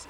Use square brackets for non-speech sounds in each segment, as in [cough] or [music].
[laughs]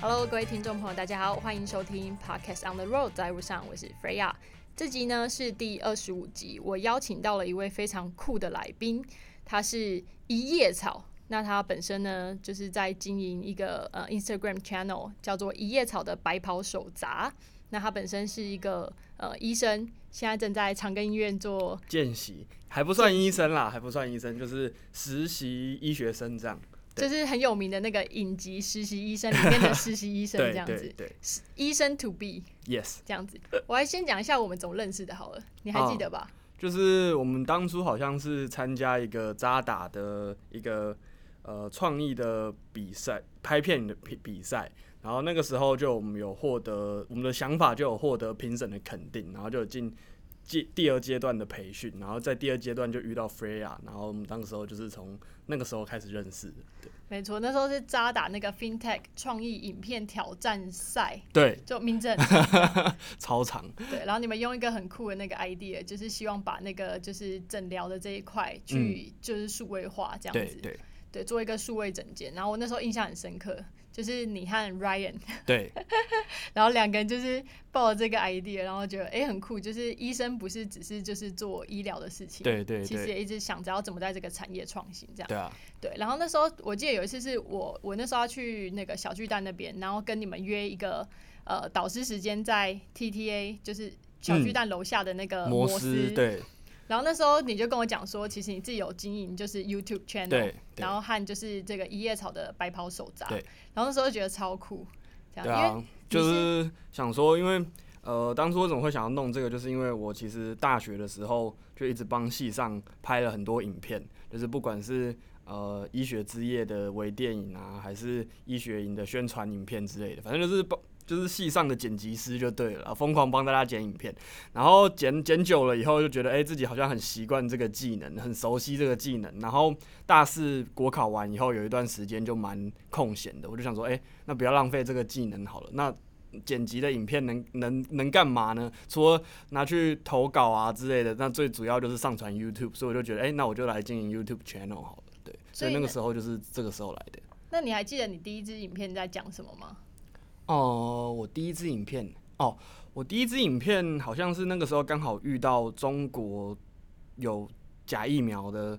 Hello，各位听众朋友，大家好，欢迎收听 Podcast on the Road，在路上，我是 Freya。这集呢是第二十五集，我邀请到了一位非常酷的来宾，他是一叶草。那他本身呢，就是在经营一个呃 Instagram channel，叫做一叶草的白袍手札。那他本身是一个呃医生，现在正在长庚医院做见习，还不算医生啦，还不算医生，就是实习医学生这样。就是很有名的那个影集《实习医生》里面的实习医生 [laughs] 这样子，对，医生 to be，yes，这样子。我还先讲一下我们怎么认识的，好了，你还记得吧？就是我们当初好像是参加一个扎打的一个呃创意的比赛，拍片的比比赛，然后那个时候就我们有获得我们的想法就有获得评审的肯定，然后就进。阶第二阶段的培训，然后在第二阶段就遇到 Freya，然后我们当时候就是从那个时候开始认识的。对，没错，那时候是扎打那个 FinTech 创意影片挑战赛。对，就名字 [laughs] 超长。对，然后你们用一个很酷的那个 idea，就是希望把那个就是诊疗的这一块去就是数位化这样子。对对。对，做一个数位整件，然后我那时候印象很深刻，就是你和 Ryan，[laughs] 对，[laughs] 然后两个人就是抱着这个 idea，然后觉得哎很酷，就是医生不是只是就是做医疗的事情，对对，其实也一直想着要怎么在这个产业创新这样，对啊，对，然后那时候我记得有一次是我我那时候要去那个小巨蛋那边，然后跟你们约一个呃导师时间在 TTA，就是小巨蛋楼下的那个摩斯，对。然后那时候你就跟我讲说，其实你自己有经营就是 YouTube channel，然后和就是这个一叶草的白袍手札，然后那时候觉得超酷，这样，因为就是想说，因为呃，当初为什么会想要弄这个，就是因为我其实大学的时候就一直帮系上拍了很多影片，就是不管是呃医学之夜的微电影啊，还是医学营的宣传影片之类的，反正就是帮。就是戏上的剪辑师就对了，疯狂帮大家剪影片，然后剪剪久了以后就觉得，哎，自己好像很习惯这个技能，很熟悉这个技能。然后大四国考完以后，有一段时间就蛮空闲的，我就想说，哎，那不要浪费这个技能好了。那剪辑的影片能能能干嘛呢？除了拿去投稿啊之类的，那最主要就是上传 YouTube。所以我就觉得，哎，那我就来经营 YouTube channel 好了。对，所以那个时候就是这个时候来的。那你还记得你第一支影片在讲什么吗？哦，我第一支影片哦，我第一支影片好像是那个时候刚好遇到中国有假疫苗的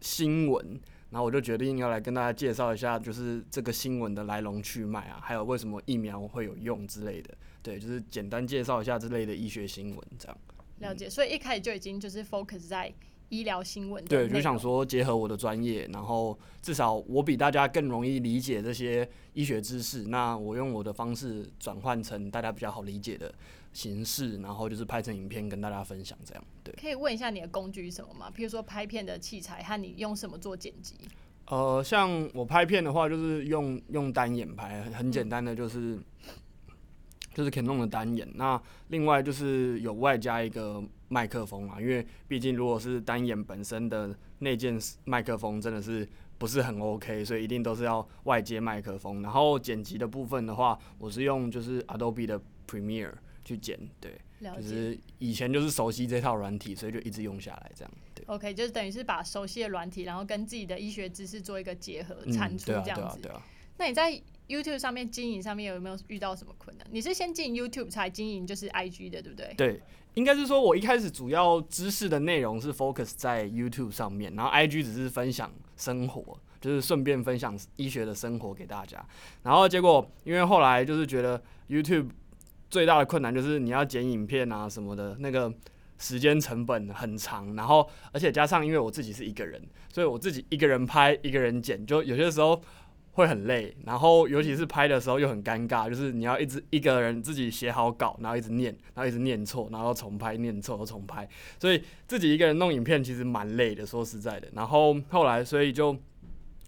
新闻，然后我就决定要来跟大家介绍一下，就是这个新闻的来龙去脉啊，还有为什么疫苗会有用之类的。对，就是简单介绍一下这类的医学新闻这样。了解，所以一开始就已经就是 focus 在。医疗新闻对，就想说结合我的专业，然后至少我比大家更容易理解这些医学知识。那我用我的方式转换成大家比较好理解的形式，然后就是拍成影片跟大家分享，这样对。可以问一下你的工具是什么吗？譬如说拍片的器材和你用什么做剪辑？呃，像我拍片的话，就是用用单眼拍，很简单的就是。就是可以弄的单眼，那另外就是有外加一个麦克风啊，因为毕竟如果是单眼本身的那件麦克风真的是不是很 OK，所以一定都是要外接麦克风。然后剪辑的部分的话，我是用就是 Adobe 的 Premiere 去剪，对，就是以前就是熟悉这套软体，所以就一直用下来这样。对，OK，就是等于是把熟悉的软体，然后跟自己的医学知识做一个结合，产出这样子。对啊，那你在？YouTube 上面经营上面有没有遇到什么困难？你是先进 YouTube 才经营就是 IG 的，对不对？对，应该是说我一开始主要知识的内容是 focus 在 YouTube 上面，然后 IG 只是分享生活，就是顺便分享医学的生活给大家。然后结果因为后来就是觉得 YouTube 最大的困难就是你要剪影片啊什么的，那个时间成本很长，然后而且加上因为我自己是一个人，所以我自己一个人拍一个人剪，就有些时候。会很累，然后尤其是拍的时候又很尴尬，就是你要一直一个人自己写好稿，然后一直念，然后一直念错，然后重拍，念错又重拍，所以自己一个人弄影片其实蛮累的，说实在的。然后后来，所以就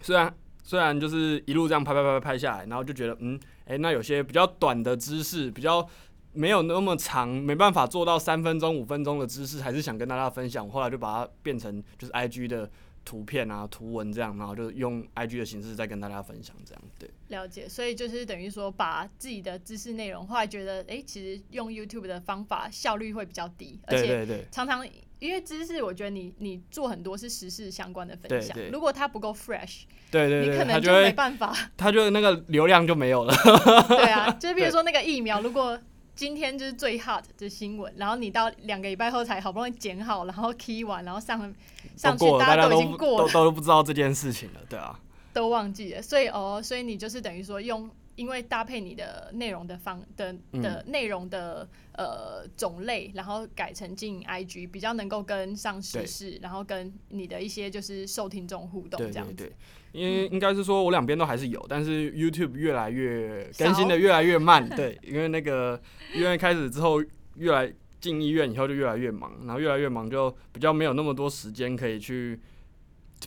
虽然虽然就是一路这样拍拍拍拍拍下来，然后就觉得嗯，诶，那有些比较短的知识，比较没有那么长，没办法做到三分钟五分钟的知识，还是想跟大家分享。后来就把它变成就是 I G 的。图片啊、图文这样，然后就用 IG 的形式再跟大家分享这样。对，了解。所以就是等于说，把自己的知识内容，后来觉得，哎、其实用 YouTube 的方法效率会比较低，而且常常因为知识，我觉得你你做很多是时事相关的分享，如果它不够 fresh，对对对，你可能就没办法。它就那个流量就没有了。[laughs] 对啊，就是比如说那个疫苗，如果今天就是最 hot 的新闻，然后你到两个礼拜后才好不容易剪好，然后 key 完，然后上上去，大家都都已经过了都，都不知道这件事情了，对啊，都忘记了。所以哦，所以你就是等于说用，因为搭配你的内容的方的嗯。的内容的呃种类，然后改成经营 IG，比较能够跟上时对。事，然后跟你的一些就是受听众互动对这样子。因为应该是说我两边都还是有，但是 YouTube 越来越更新的越来越慢，[laughs] 对，因为那个医院开始之后，越来进医院以后就越来越忙，然后越来越忙就比较没有那么多时间可以去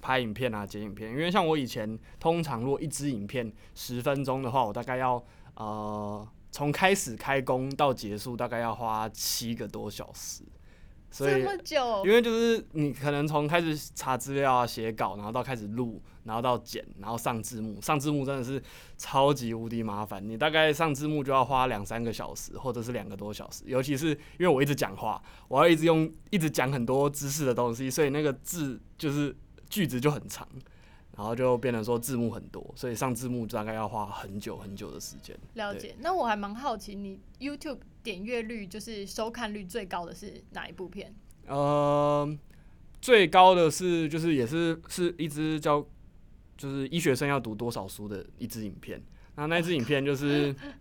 拍影片啊、剪影片，因为像我以前通常如果一支影片十分钟的话，我大概要呃从开始开工到结束大概要花七个多小时，所以这么久因，为就是你可能从开始查资料啊、写稿，然后到开始录，然后到剪，然后上字幕，上字幕真的是超级无敌麻烦。你大概上字幕就要花两三个小时，或者是两个多小时。尤其是因为我一直讲话，我要一直用一直讲很多知识的东西，所以那个字就是句子就很长，然后就变成说字幕很多，所以上字幕大概要花很久很久的时间。了解。那我还蛮好奇，你 YouTube 点阅率就是收看率最高的是哪一部片？呃，最高的是就是也是是一支叫就是医学生要读多少书的一支影片。那那支影片就是 [laughs]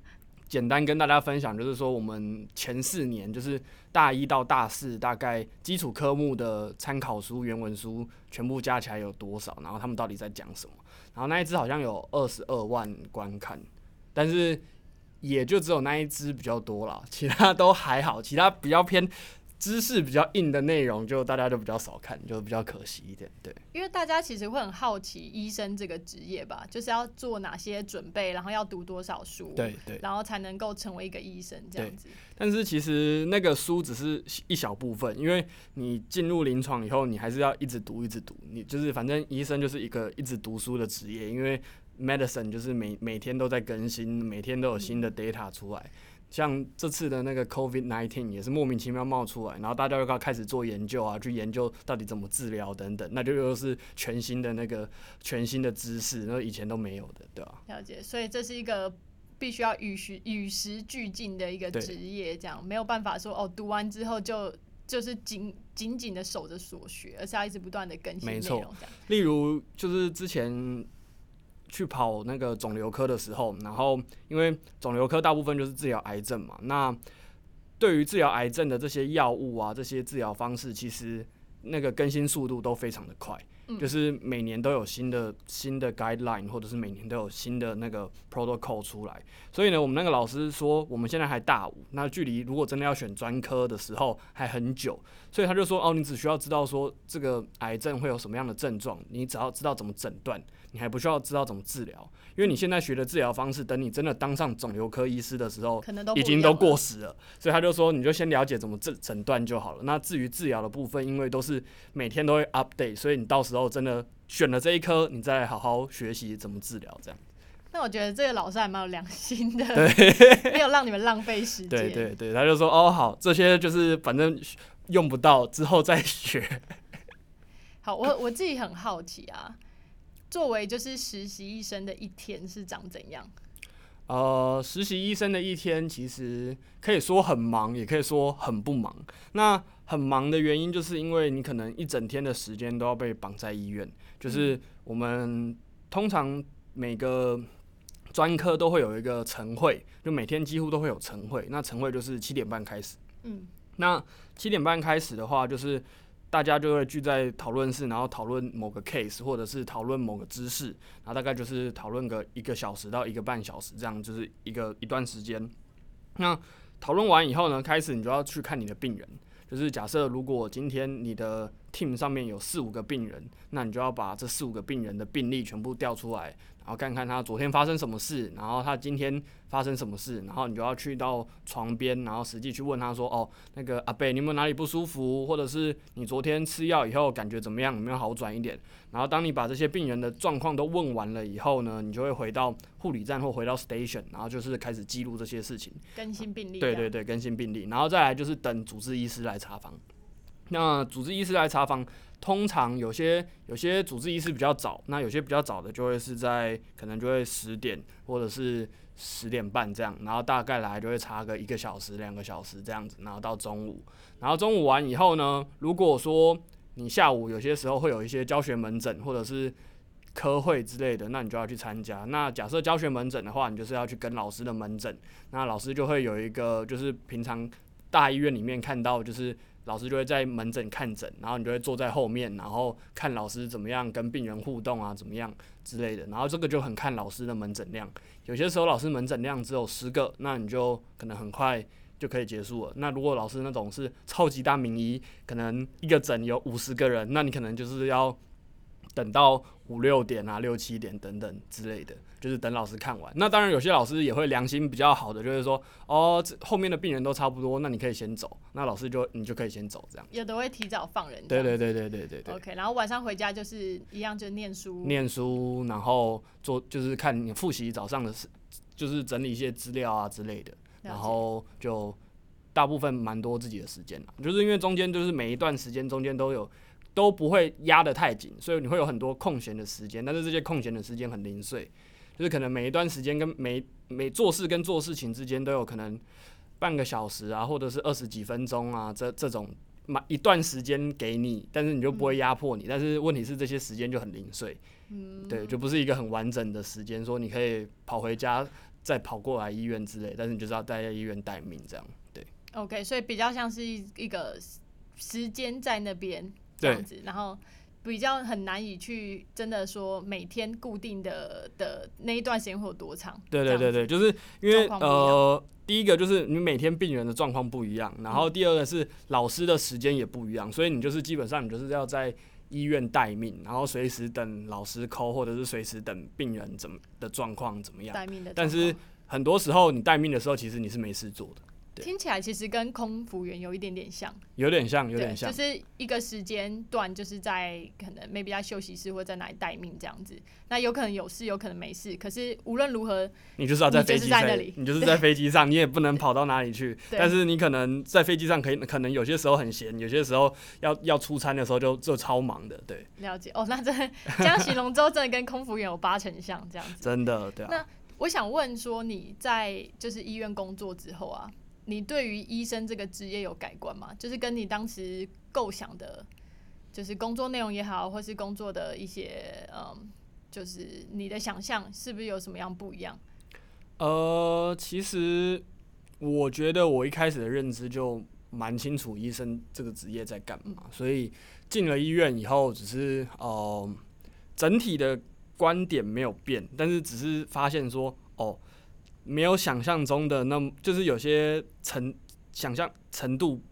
简单跟大家分享，就是说我们前四年就是大一到大四大概基础科目的参考书、原文书全部加起来有多少，然后他们到底在讲什么。然后那一支好像有二十二万观看，但是也就只有那一支比较多了，其他都还好，其他比较偏知识比较硬的内容，就大家就比较少看，就比较可惜一点。对，因为大家其实会很好奇医生这个职业吧，就是要做哪些准备，然后要读多少书，对对。然后才能够成为一个医生这样子。但是其实那个书只是一小部分，因为你进入临床以后，你还是要一直读，一直读。你就是反正医生就是一个一直读书的职业，因为 medicine 就是每每天都在更新，每天都有新的 data 出来。像这次的那个 COVID nineteen 也是莫名其妙冒出来，然后大家又要开始做研究啊，去研究到底怎么治疗等等，那就又是全新的那个全新的知识，那以前都没有的，对吧、了解，所以这是一个必须要与时与时俱进的一个对职业，这样没有办法说哦，读完之后就就是紧紧紧的守着所学，而是要一直不断的更新内容这样。例如就是之前去跑那个肿瘤科的时候，然后因为肿瘤科大部分就是治疗癌症嘛，那对于治疗癌症的这些药物啊，这些治疗方式，其实那个更新速度都非常的快，嗯就是每年都有新的新的 guideline，或者是每年都有新的那个 protocol 出来。所以呢，我们那个老师说，我们现在还大五，那距离如果真的要选专科的时候还很久，所以他就说，哦，你只需要知道说这个癌症会有什么样的症状，你只要知道怎么诊断，你还不需要知道怎么治疗，因为你现在学的治疗方式，等你真的当上肿瘤科医师的时候，可能都已经都过时了，所以他就说你就先了解怎么诊诊断就好了。那至于治疗的部分，因为都是每天都会 update，所以你到时候真的选了这一科，你再来好好学习怎么治疗，这样。那我觉得这个老师还蛮有良心的，没有让你们浪费时间。对对对，他就说哦好，这些就是反正用不到，之后再学。[laughs] 好，我我自己很好奇啊，作为就是实习医生的一天是长怎样？呃，实习医生的一天其实可以说很忙，也可以说很不忙。那很忙的原因，就是因为你可能一整天的时间都要被绑在医院，就是我们通常每个专科都会有一个晨会，就每天几乎都会有晨会。那晨会就是七点半开始。嗯，那七点半开始的话，就是大家就会聚在讨论室，然后讨论某个 case，或者是讨论某个知识，然后大概就是讨论个一个小时到一个半小时，这样就是一个一段时间。那讨论完以后呢，开始你就要去看你的病人。就是假设如果今天你的 team 上面有四五个病人，那你就要把这四五个病人的病例全部调出来，然后看看他昨天发生什么事，然后他今天发生什么事，然后你就要去到床边，然后实际去问他说，哦，那个阿贝，你有没有哪里不舒服，或者是你昨天吃药以后感觉怎么样，有没有好转一点？然后当你把这些病人的状况都问完了以后呢，你就会回到护理站或回到 station，然后就是开始记录这些事情，更新病例。对对对，更新病例，然后再来就是等主治医师来查房。那主治医师来查房，通常有些有些主治医师比较早，那有些比较早的就会是在可能就会十点或者是十点半这样，然后大概来就会查个一个小时两个小时这样子，然后到中午，然后中午完以后呢，如果说你下午有些时候会有一些教学门诊或者是科会之类的，那你就要去参加。那假设教学门诊的话，你就是要去跟老师的门诊，那老师就会有一个就是平常大医院里面看到就是。老师就会在门诊看诊，然后你就会坐在后面，然后看老师怎么样跟病人互动啊，怎么样之类的。然后这个就很看老师的门诊量，有些时候老师门诊量只有十个，那你就可能很快就可以结束了。那如果老师那种是超级大名医，可能一个诊有五十个人，那你可能就是要。等到五六点啊，六七点等等之类的，就是等老师看完。那当然有些老师也会良心比较好的，就是说，哦，后面的病人都差不多，那你可以先走。那老师就你就可以先走，这样。有的会提早放人。对对对对对对对。OK，然后晚上回家就是一样，就念书。念书，然后做就是看你复习早上的事，就是整理一些资料啊之类的。然后就大部分蛮多自己的时间了，就是因为中间就是每一段时间中间都有。都不会压得太紧，所以你会有很多空闲的时间，但是这些空闲的时间很零碎，就是可能每一段时间跟每每做事跟做事情之间都有可能半个小时啊，或者是二十几分钟啊，这这种满一段时间给你，但是你就不会压迫你，但是问题是这些时间就很零碎，嗯，对，就不是一个很完整的时间，说你可以跑回家再跑过来医院之类，但是你就是要待在医院待命这样，对。OK，所以比较像是一一个时间在那边。这样子，然后比较很难以去真的说每天固定的的那一段时间会有多长？对对对对，就是因为呃，第一个就是你每天病人的状况不一样，然后第二个是老师的时间也不一样，所以你就是基本上你就是要在医院待命，然后随时等老师扣，或者是随时等病人怎么的状况怎么样。待命的，但是很多时候你待命的时候，其实你是没事做的。听起来其实跟空服员有一点点像，有点像，有点像，就是一个时间段，就是在可能 maybe 在休息室或者在哪里待命这样子。那有可能有事，有可能没事。可是无论如何，你就是要在飞机上，你就是在飞机上，你也不能跑到哪里去。但是你可能在飞机上可以，可能有些时候很闲，有些时候要要出差的时候就就超忙的。对，了解哦。那这这样形容之后，真的跟空服员有八成像这样子。真的，对啊。那我想问说，你在就是医院工作之后啊？你对于医生这个职业有改观吗？就是跟你当时构想的，就是工作内容也好，或是工作的一些，嗯，就是你的想象是不是有什么样不一样？呃，其实我觉得我一开始的认知就蛮清楚医生这个职业在干嘛，所以进了医院以后，只是呃整体的观点没有变，但是只是发现说，哦。没有想象中的那么，就是有些程想象程度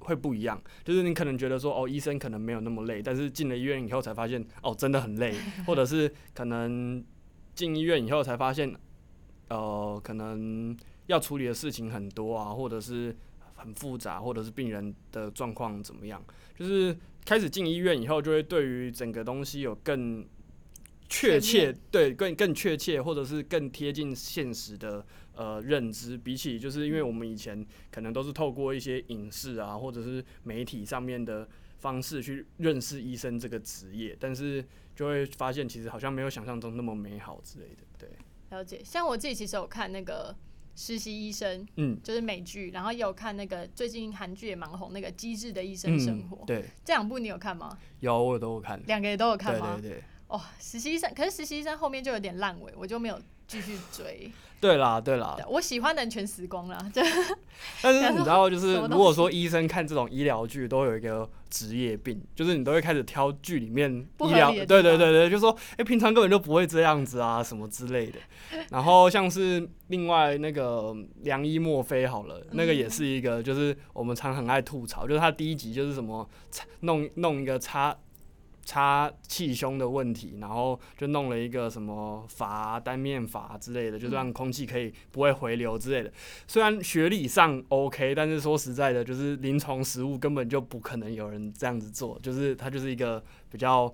会不一样。就是你可能觉得说，哦，医生可能没有那么累，但是进了医院以后才发现，哦，真的很累。[laughs] 或者是可能进医院以后才发现，呃，可能要处理的事情很多啊，或者是很复杂，或者是病人的状况怎么样。就是开始进医院以后，就会对于整个东西有更。确切对更更确切，或者是更贴近现实的呃认知，比起就是因为我们以前可能都是透过一些影视啊，或者是媒体上面的方式去认识医生这个职业，但是就会发现其实好像没有想象中那么美好之类的。对，了解。像我自己其实有看那个实习医生，嗯，就是美剧，然后也有看那个最近韩剧也蛮红那个《机智的医生生活》。对，这两部你有看吗？有，我都有看。两个也都有看吗？对对对。哦，实习生，可是实习生后面就有点烂尾，我就没有继续追。[laughs] 对啦，对啦，我喜欢的人全死光了。就 [laughs] 但是你知道，就是如果说医生看这种医疗剧，都有一个职业病，就是你都会开始挑剧里面医疗，对对对对，就说哎、平常根本就不会这样子啊，什么之类的。然后像是另外那个良医墨菲好了，那个也是一个，就是我们常很爱吐槽，就是他第一集就是什么弄弄一个插。插气胸的问题，然后就弄了一个什么阀单面阀之类的，就让空气可以不会回流之类的。虽然学理上 OK，但是说实在的，就是临床实务根本就不可能有人这样子做，就是它就是一个比较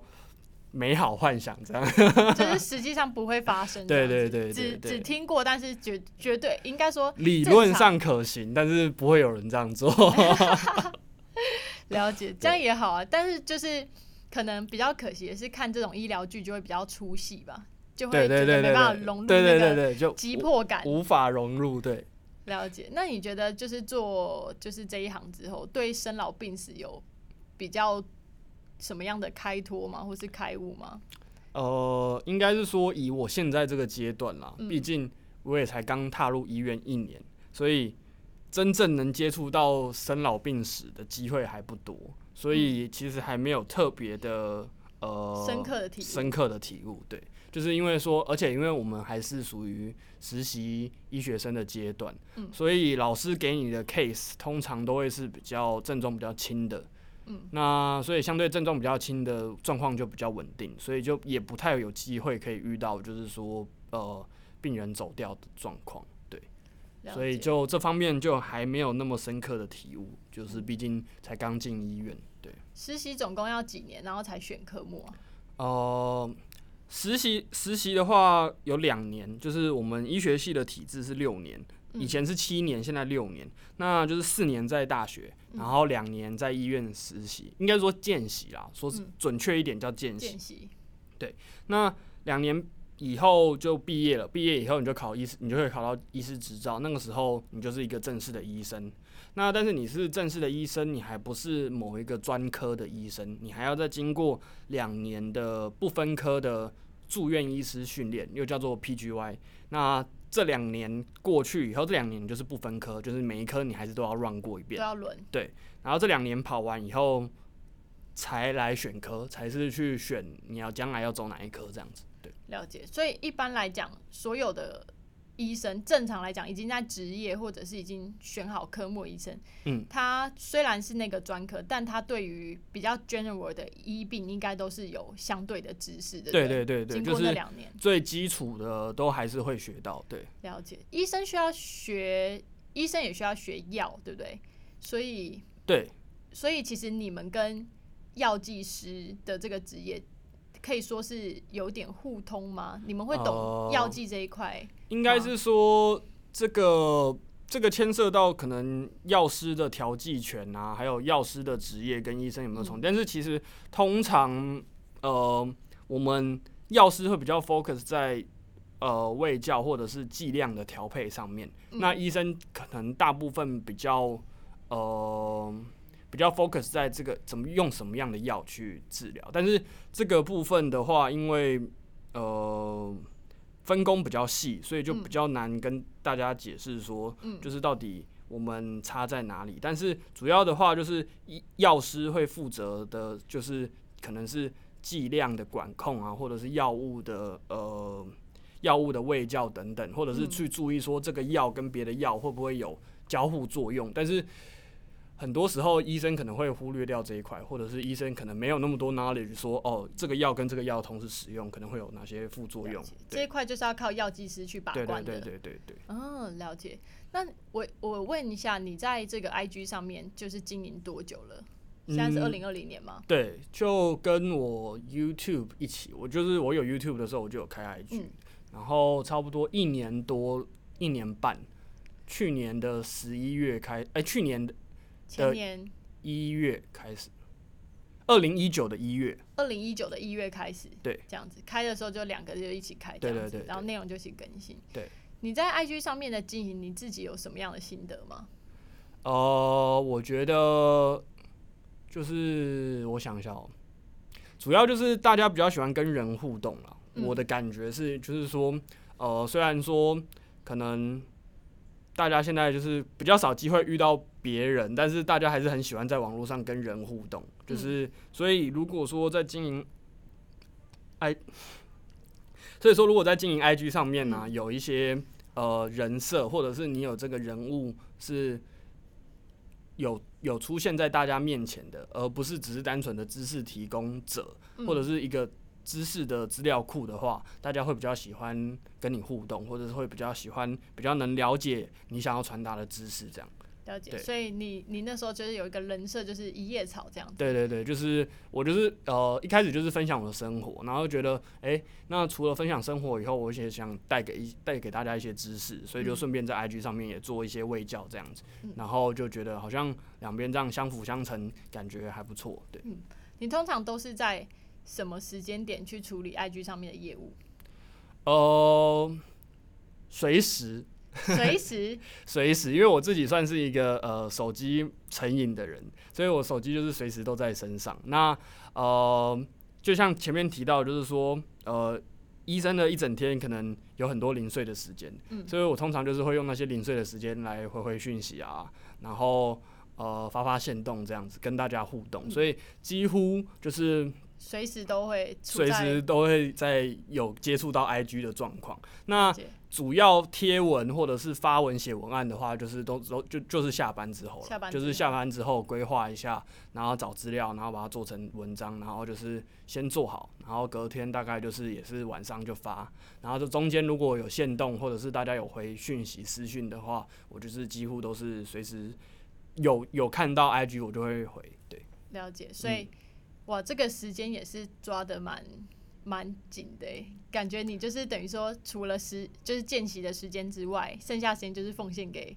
美好幻想这样。[laughs] 就是实际上不会发生这对。对对对只对只听过，但是绝绝对应该说理论上可行，但是不会有人这样做。[laughs] [laughs] 了解，这样也好啊。但是就是可能比较可惜的是，看这种医疗剧就会比较出戏吧，就会觉得没办法，融入对对那个对对，就急迫感。无法融入。对，了解。那你觉得就是做就是这一行之后，对生老病死有比较什么样的开脱吗，或是开悟吗？呃，应该是说以我现在这个阶段啦，嗯毕竟我也才刚踏入医院一年，所以真正能接触到生老病死的机会还不多，所以其实还没有特别的呃深刻的体悟。深刻的体悟。对，就是因为说，而且因为我们还是属于实习医学生的阶段，嗯。所以老师给你的 case 通常都会是比较症状比较轻的。嗯，那所以相对症状比较轻的状况就比较稳定，所以就也不太有机会可以遇到，就是说呃病人走掉的状况，对，所以就这方面就还没有那么深刻的体悟，就是毕竟才刚进医院，对，实习总共要几年，然后才选科目啊？呃，实习实习的话有两年，就是我们医学系的体制是六年，嗯以前是七年，现在六年，那就是四年在大学，嗯然后两年在医院实习，应该说见习啦，说是嗯准确一点叫见习。见习，那两年以后就毕业了，毕业以后你就考医师，你就会考到医师执照，那个时候你就是一个正式的医生。那但是你是正式的医生，你还不是某一个专科的医生，你还要再经过两年的不分科的住院医师训练，又叫做 PGY。那这两年过去以后，这两年就是不分科，就是每一科你还是都要 run 过一遍。都要轮。对然后这两年跑完以后，才来选科，才是去选你要将来要走哪一科这样子。对，了解，所以一般来讲，所有的医生正常来讲已经在职业或者是已经选好科目医生，嗯，他虽然是那个专科，但他对于比较 general 的医病应该都是有相对的知识的。对对对对，经过那就是两年，最基础的都还是会学到。对，了解，医生需要学，医生也需要学药，对不对？所以，对，所以其实你们跟药剂师的这个职业。可以说是有点互通吗？你们会懂呃药剂这一块？应该是说这个这个牵涉到可能药师的调剂权啊，还有药师的职业跟医生有没有重叠？但是其实通常呃，我们药师会比较 focus 在呃喂教或者是剂量的调配上面，嗯那医生可能大部分比较呃。比较 focus 在这个怎么用什么样的药去治疗，但是这个部分的话，因为呃分工比较细，所以就嗯比较难跟大家解释说，嗯就是到底我们差在哪里。但是主要的话，就是医药师会负责的，就是可能是剂量的管控啊，或者是药物的呃药物的味教等等，或者是嗯去注意说这个药跟别的药会不会有交互作用。但是很多时候医生可能会忽略掉这一块，或者是医生可能没有那么多 knowledge 说哦，这个药跟这个药同时使用可能会有哪些副作用。这一块就是要靠药剂师去把关的。对对对对对。哦，了解。那我我问一下，你在这个 IG 上面就是经营多久了？现在是嗯二零二零年吗？对，就跟我 YouTube 一起，我就是我有 YouTube 的时候，我就有开 IG，、嗯然后差不多一年多，一年半，去年的十一月开，哎、去年的前年。一月开始，二零一九的一月，二零一九的一月开始，对，这样子开的时候就两个就一起开这样子，对对对对。然后内容就一起更新。对，你在 IG 上面的经营，你自己有什么样的心得吗？呃，我觉得就是我想一下哦、主要就是大家比较喜欢跟人互动了。嗯。我的感觉是，就是说，呃，虽然说可能大家现在就是比较少机会遇到别人，但是大家还是很喜欢在网络上跟人互动，就是所以如果说在经营 i，所以说如果在经营 IG 上面呢、有一些呃人设，或者是你有这个人物是有有出现在大家面前的，而不是只是单纯的知识提供者，或者是一个知识的资料库的话，大家会比较喜欢跟你互动，或者是会比较喜欢比较能了解你想要传达的知识，这样。了解。所以你你那时候就是有一个人设，就是一叶草这样子。对对对，就是我就是呃一开始就是分享我的生活，然后觉得哎、诶那除了分享生活以后，我也想带给一带给大家一些知识，所以就顺便在 IG 上面也做一些卫教这样子，然后就觉得好像两边这样相辅相成，感觉还不错。对，嗯你通常都是在什么时间点去处理 IG 上面的业务？呃，随时。随时？[laughs] 随时，因为我自己算是一个呃手机成瘾的人，所以我手机就是随时都在身上。那呃，就像前面提到，就是说呃，医生的一整天可能有很多零碎的时间，嗯。所以我通常就是会用那些零碎的时间来回回讯息啊，然后呃发发现动这样子跟大家互动，嗯。所以几乎就是随时都会随时都会在有接触到 IG 的状况。那主要贴文或者是发文写文案的话，就是都都就就是下班之后了，下班就是下班之后规划一下，然后找资料，然后把它做成文章，然后就是先做好，然后隔天大概就是也是晚上就发，然后这中间如果有限动或者是大家有回讯息私讯的话，我就是几乎都是随时有有看到 IG 我就会回，对，了解，所以、哇，这个时间也是抓的蛮蛮紧的诶，感觉你就是等于说，除了时就是见习的时间之外，剩下时间就是奉献给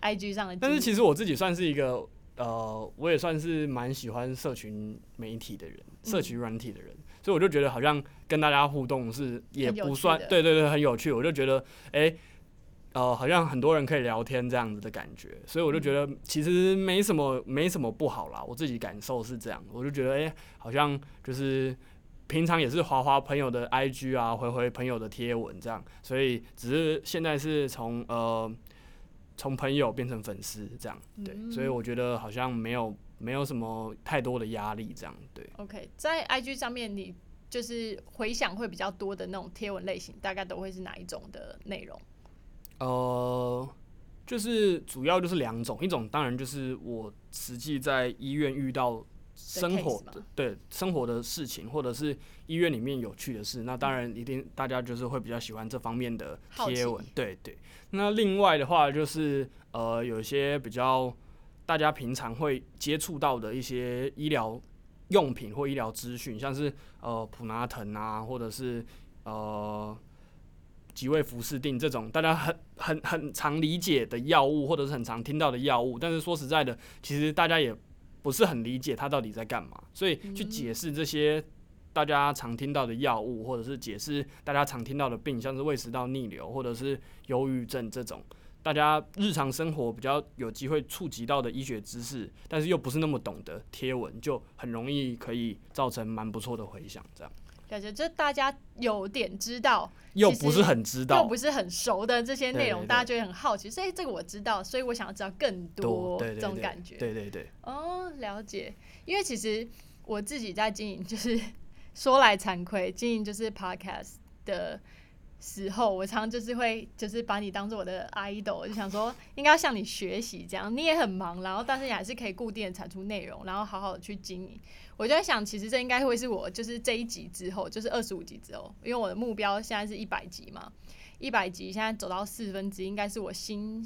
IG 上的。但是其实我自己算是一个呃，我也算是蛮喜欢社群媒体的人，社嗯群软体的人，所以我就觉得好像跟大家互动是也不算的，对对对，很有趣。我就觉得，哎、呃，好像很多人可以聊天这样子的感觉，所以我就觉嗯得其实没什么没什么不好啦，我自己感受是这样，我就觉得，哎、好像就是。平常也是划划朋友的 IG 啊，回回朋友的贴文这样，所以只是现在是从呃从朋友变成粉丝这样，对，嗯所以我觉得好像没有没有什么太多的压力这样，对。OK，在 IG 上面，你就是回想会比较多的那种贴文类型，大概都会是哪一种的内容？呃，就是主要就是两种，一种当然就是我实际在医院遇到生活的对生活的事情，或者是医院里面有趣的事，那当然一定大家就是会比较喜欢这方面的贴文，对对。那另外的话就是呃，有一些比较大家平常会接触到的一些医疗用品或医疗资讯，像是呃普拿疼啊，或者是呃吉位福士定这种大家很很很常理解的药物，或者是很常听到的药物，但是说实在的，其实大家也不是很理解它到底在干嘛，所以去解释这些大家常听到的药物，或者是解释大家常听到的病，像是胃食道逆流或者是忧郁症这种。大家日常生活比较有机会触及到的医学知识，但是又不是那么懂得贴文，就很容易可以造成蛮不错的回响。这样感觉就大家有点知道，又不是很知道又不是很熟的这些内容，大家就会很好奇。所以这个我知道，所以我想要知道更多，这种感觉。对对对，哦，了解。因为其实我自己在经营，就是 [laughs] 说来惭愧，经营就是 podcast 的时候，我常常就是会就是把你当做我的 idol，我就想说应该要向你学习，这样你也很忙，然后但是你还是可以固定的产出内容，然后好好的去经营。我就在想，其实这应该会是我就是这一集之后，就是二十五集之后，因为我的目标现在是一百集嘛，一百集现在走到四分之一，应该是我新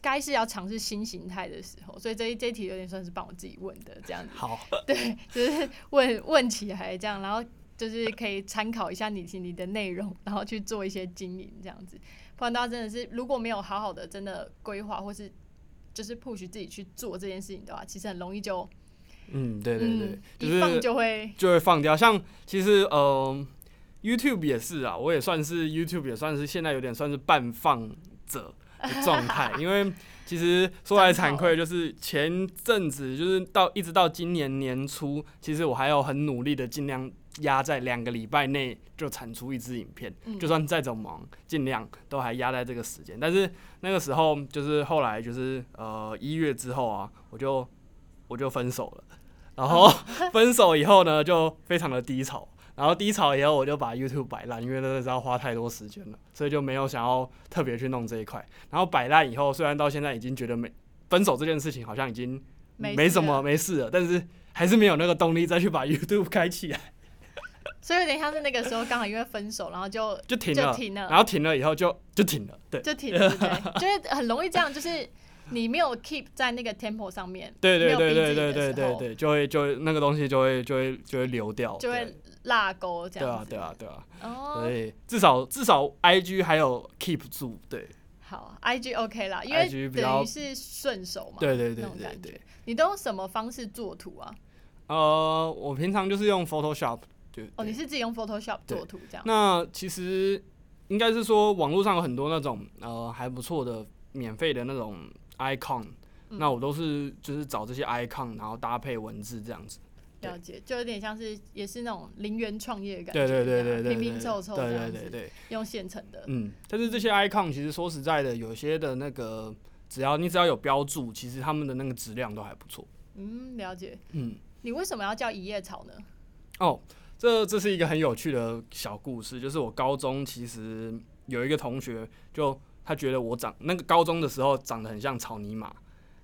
该是要尝试新形态的时候，所以这一这一题有点算是帮我自己问的这样子，好，[laughs] 对，就是问问起来这样，然后就是可以参考一下你你的内容，然后去做一些经营这样子，不然大家真的是如果没有好好的真的规划或是就是 push 自己去做这件事情的话，其实很容易就嗯，对对对，嗯就是就会就会放掉。像其实呃，YouTube 也是啊，我也算是 YouTube 也算是现在有点算是半放者的状态，[laughs] 因为其实说来惭愧，就是前阵子就是到一直到今年年初，其实我还有很努力的尽量压在两个礼拜内就产出一支影片，嗯就算再怎么忙，尽量都还压在这个时间。但是那个时候就是后来就是呃一月之后啊，我就我就分手了，然后 [laughs] 分手以后呢，就非常的低潮。然后低潮以后，我就把 YouTube 摆烂，因为那个是要花太多时间了，所以就没有想要特别去弄这一块。然后摆烂以后，虽然到现在已经觉得没分手这件事情好像已经没没什么没事了，但是还是没有那个动力再去把 YouTube 开起来，[laughs] 所以有点像是那个时候刚好因为分手，然后就就就停了。停了，然后停了以后就就停了，对就停了，对？[laughs] 就是很容易这样，就是你没有 keep 在那个 tempo 上面，对对对对对对对对，就会就会那个东西就会就会就会流掉，就会落钩这对样子。啊对啊对啊，哦，所以至少至少 IG 还有 keep 住，对好，IG OK 啦，因为等于是顺手嘛，对对对对对。你都用什么方式做图啊？呃，我平常就是用 Photoshop，对哦，你是自己用 Photoshop 对做图这样？那其实应该是说，网络上有很多那种呃还不错的免费的那种 icon，、嗯那我都是就是找这些 icon，然后搭配文字这样子。了解，就有点像是也是那种零元创业的感对觉，对对对对，拼拼凑凑对对对对，用现成的。嗯，但是这些 icon 其实说实在的，有些的那个只要你只要有标注，其实他们的那个质量都还不错。嗯，了解。嗯，你为什么要叫一叶草呢？哦，这这是一个很有趣的小故事，就是我高中其实有一个同学，就他觉得我长那个高中的时候长得很像草泥马，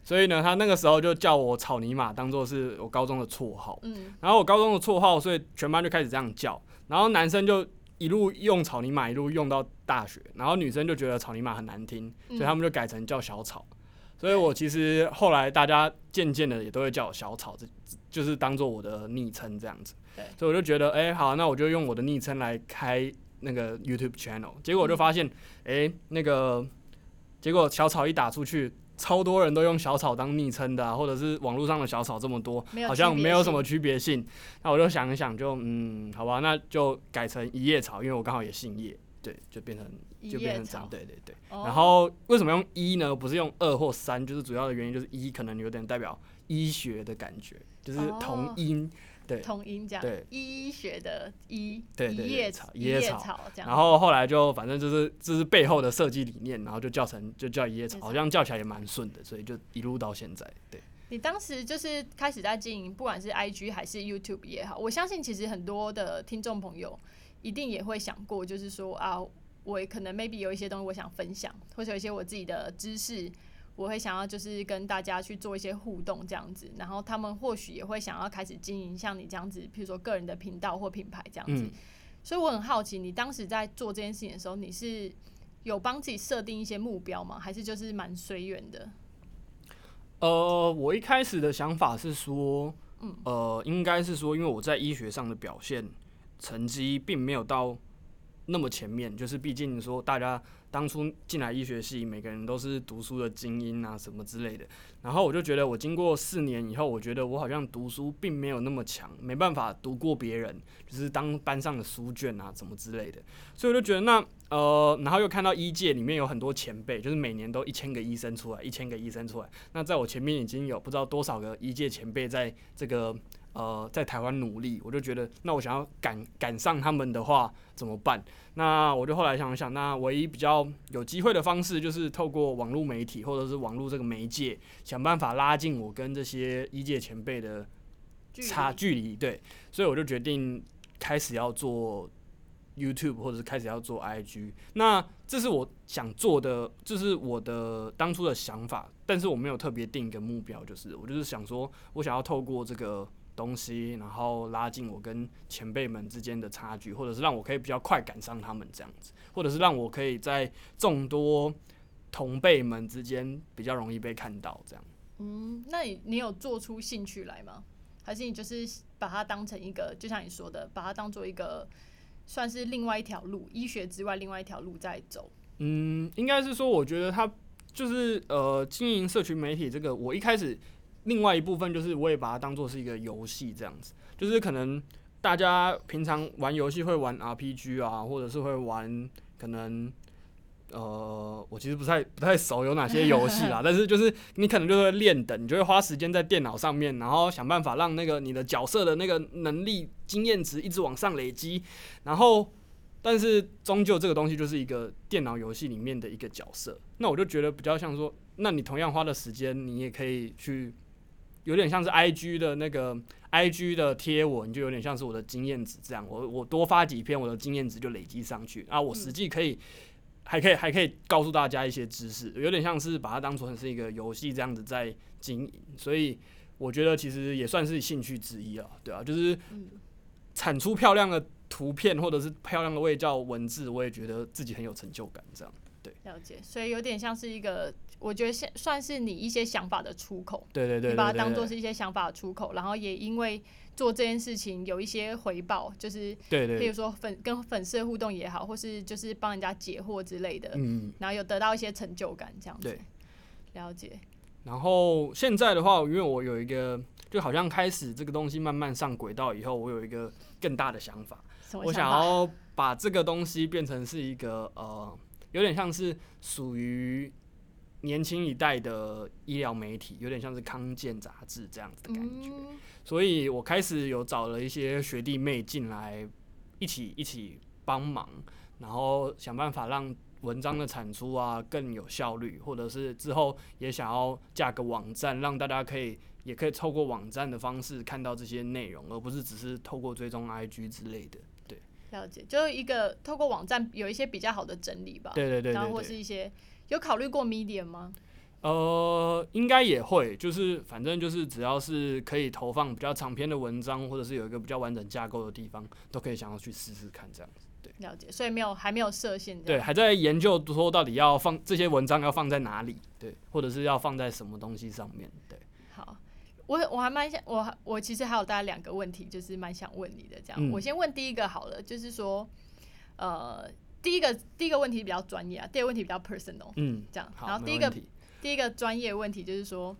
所以呢，他那个时候就叫我草泥马当做是我高中的绰号。嗯，然后我高中的绰号，所以全班就开始这样叫，然后男生就一路用草泥马一路用到大学，然后女生就觉得草泥马很难听，所以他们就改成叫小草。所以我其实后来大家渐渐的也都会叫我小草，这就是当做我的昵称这样子。对所以我就觉得，哎、好，那我就用我的昵称来开那个 YouTube channel。结果我就发现，哎、那个结果小草一打出去。超多人都用小草当昵称的、啊，或者是网络上的小草这么多好像没有什么区别性。那我就想一想就，嗯，好吧，那就改成一叶草，因为我刚好也姓叶，对，就变成就变成这样，。对对对。哦然后为什么用一呢？不是用二或三，就是主要的原因就是一可能有点代表医学的感觉，就是同哦音。对同音这样，对医学的医，对一叶草一叶草草这样。然后后来就反正就是这是背后的设计理念，然后就叫成就叫一叶草好像叫起来也蛮顺的，所以就一路到现在。对，你当时就是开始在经营，不管是 IG 还是 YouTube 也好，我相信其实很多的听众朋友一定也会想过，就是说啊，我可能 maybe 有一些东西我想分享，或者有一些我自己的知识，我会想要就是跟大家去做一些互动这样子，然后他们或许也会想要开始经营像你这样子，譬如说个人的频道或品牌这样子。嗯，所以我很好奇，你当时在做这件事情的时候，你是有帮自己设定一些目标吗？还是就是蛮随缘的？呃，我一开始的想法是说，嗯呃，应该是说，因为我在医学上的表现成绩并没有到那么前面，就是毕竟说大家当初进来医学系，每个人都是读书的精英啊什么之类的。然后我就觉得，我经过四年以后，我觉得我好像读书并没有那么强，没办法读过别人，就是当班上的书卷啊，什么之类的。所以我就觉得那呃，然后又看到医界里面有很多前辈，就是每年都一千个医生出来，一千个医生出来。那在我前面已经有不知道多少个医界前辈在这个呃在台湾努力，我就觉得那我想要赶赶上他们的话怎么办？那我就后来想想，那唯一比较有机会的方式就是透过网络媒体或者是网络这个媒介，想办法拉近我跟这些一届前辈的差距离，对，所以我就决定开始要做 YouTube，或者是开始要做 IG。那这是我想做的，这是我的当初的想法，但是我没有特别定一个目标，就是我就是想说，我想要透过这个东西，然后拉近我跟前辈们之间的差距，或者是让我可以比较快赶上他们这样子，或者是让我可以在众多同辈们之间比较容易被看到，这样。嗯，那你你有做出兴趣来吗？还是你就是把它当成一个，就像你说的，把它当做一个算是另外一条路，医学之外另外一条路在走？嗯，应该是说，我觉得他就是呃，经营社群媒体这个，我一开始另外一部分就是，我也把它当做是一个游戏这样子，就是可能大家平常玩游戏会玩 RPG 啊，或者是会玩可能呃，我其实不太不太熟有哪些游戏啦，[laughs] 但是就是你可能就会练等，你就会花时间在电脑上面，然后想办法让那个你的角色的那个能力经验值一直往上累积，然后但是终究这个东西就是一个电脑游戏里面的一个角色，那我就觉得比较像说，那你同样花的时间，你也可以去有点像是 I G 的那个 I G 的贴文，就有点像是我的经验值这样，我我多发几篇，我的经验值就累积上去啊，我实际可以。还可以，还可以告诉大家一些知识，有点像是把它当成是一个游戏这样子在经营，所以我觉得其实也算是兴趣之一啊，对啊，就是产出漂亮的图片或者是漂亮的味叫文字，我也觉得自己很有成就感，这样对。了解，所以有点像是一个，我觉得现算是你一些想法的出口，对对对，你把它当做是一些想法的出口，然后也因为。做这件事情有一些回报，就是对对，比如说粉跟粉丝互动也好，或是就是帮人家解惑之类的，嗯，然后有得到一些成就感这样子。对，了解。然后现在的话，因为我有一个，就好像开始这个东西慢慢上轨道以后，我有一个更大的想法，我想要把这个东西变成是一个呃，有点像是属于年轻一代的医疗媒体，有点像是康健杂志这样子的感觉。所以我开始有找了一些学弟妹进来，一起一起帮忙，然后想办法让文章的产出啊更有效率，或者是之后也想要架个网站，让大家可以也可以透过网站的方式看到这些内容，而不是只是透过追踪 IG 之类的。对，了解，就是一个透过网站有一些比较好的整理吧。对对对，然后或是一些有考虑过 Medium 吗？呃，应该也会，就是反正就是只要是可以投放比较长篇的文章，或者是有一个比较完整架构的地方，都可以想要去试试看这样子。对，了解。所以没有还没有设限。对，还在研究说到底要放这些文章要放在哪里，对，或者是要放在什么东西上面。对。好，我我还蛮想，我我其实还有大概两个问题，就是蛮想问你的。这样，我先问第一个好了，就是说，呃，第一个第一个问题比较专业啊，第二个问题比较 personal。嗯，这样。然后第一个。第一个专业问题就是说，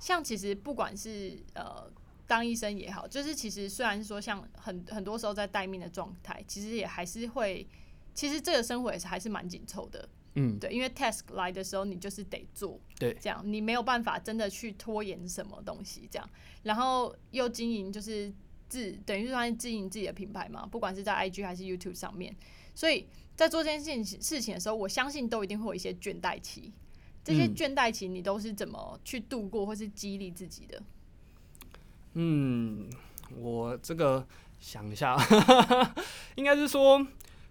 像其实不管是呃当医生也好，就是其实虽然说像很很多时候在待命的状态，其实也还是会，其实这个生活也是还是蛮紧凑的，嗯，对，因为 task 来的时候你就是得做，对，这样你没有办法真的去拖延什么东西，这样，然后又经营就是自等于是算经营自己的品牌嘛，不管是在 IG 还是 YouTube 上面，所以在做这件事情事情的时候，我相信都一定会有一些倦怠期。这些倦怠期，你都是怎么去度过，或是激励自己的？嗯，我这个想一下，[laughs] 应该是说，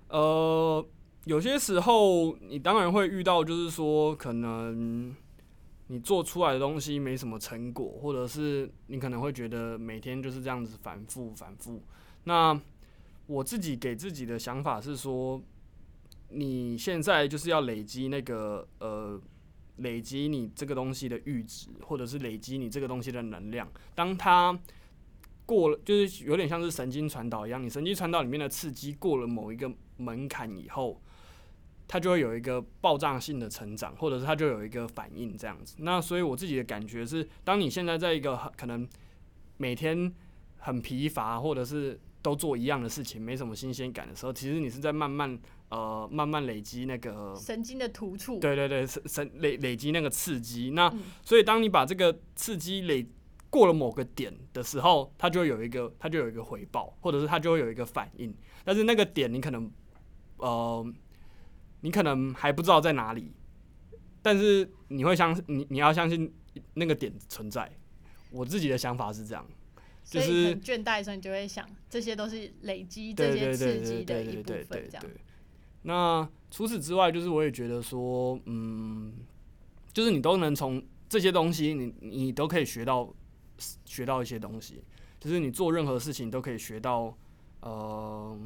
呃，有些时候你当然会遇到，就是说，可能你做出来的东西没什么成果，或者是你可能会觉得每天就是这样子反复反复。那我自己给自己的想法是说，你现在就是要累积那个呃。累积你这个东西的阈值，或者是累积你这个东西的能量。当它过了，就是有点像是神经传导一样，你神经传导里面的刺激过了某一个门槛以后，它就会有一个爆炸性的成长，或者是它就有一个反应这样子。那所以我自己的感觉是，当你现在在一个可能每天很疲乏，或者是都做一样的事情，没什么新鲜感的时候，其实你是在慢慢。呃，慢慢累积那个神经的突触，对对对，神神累累积那个刺激。那所以，当你把这个刺激累过了某个点的时候，它就会有一个，它就有一个回报，或者是它就会有一个反应。但是那个点，你可能呃，你可能还不知道在哪里，但是你会相信你你要相信那个点存在。我自己的想法是这样，就是倦怠的时候，你就会想，这些都是累积这些刺激的一部分，这样。那除此之外，就是我也觉得说，嗯，就是你都能从这些东西，你你都可以学到学到一些东西，就是你做任何事情都可以学到，呃，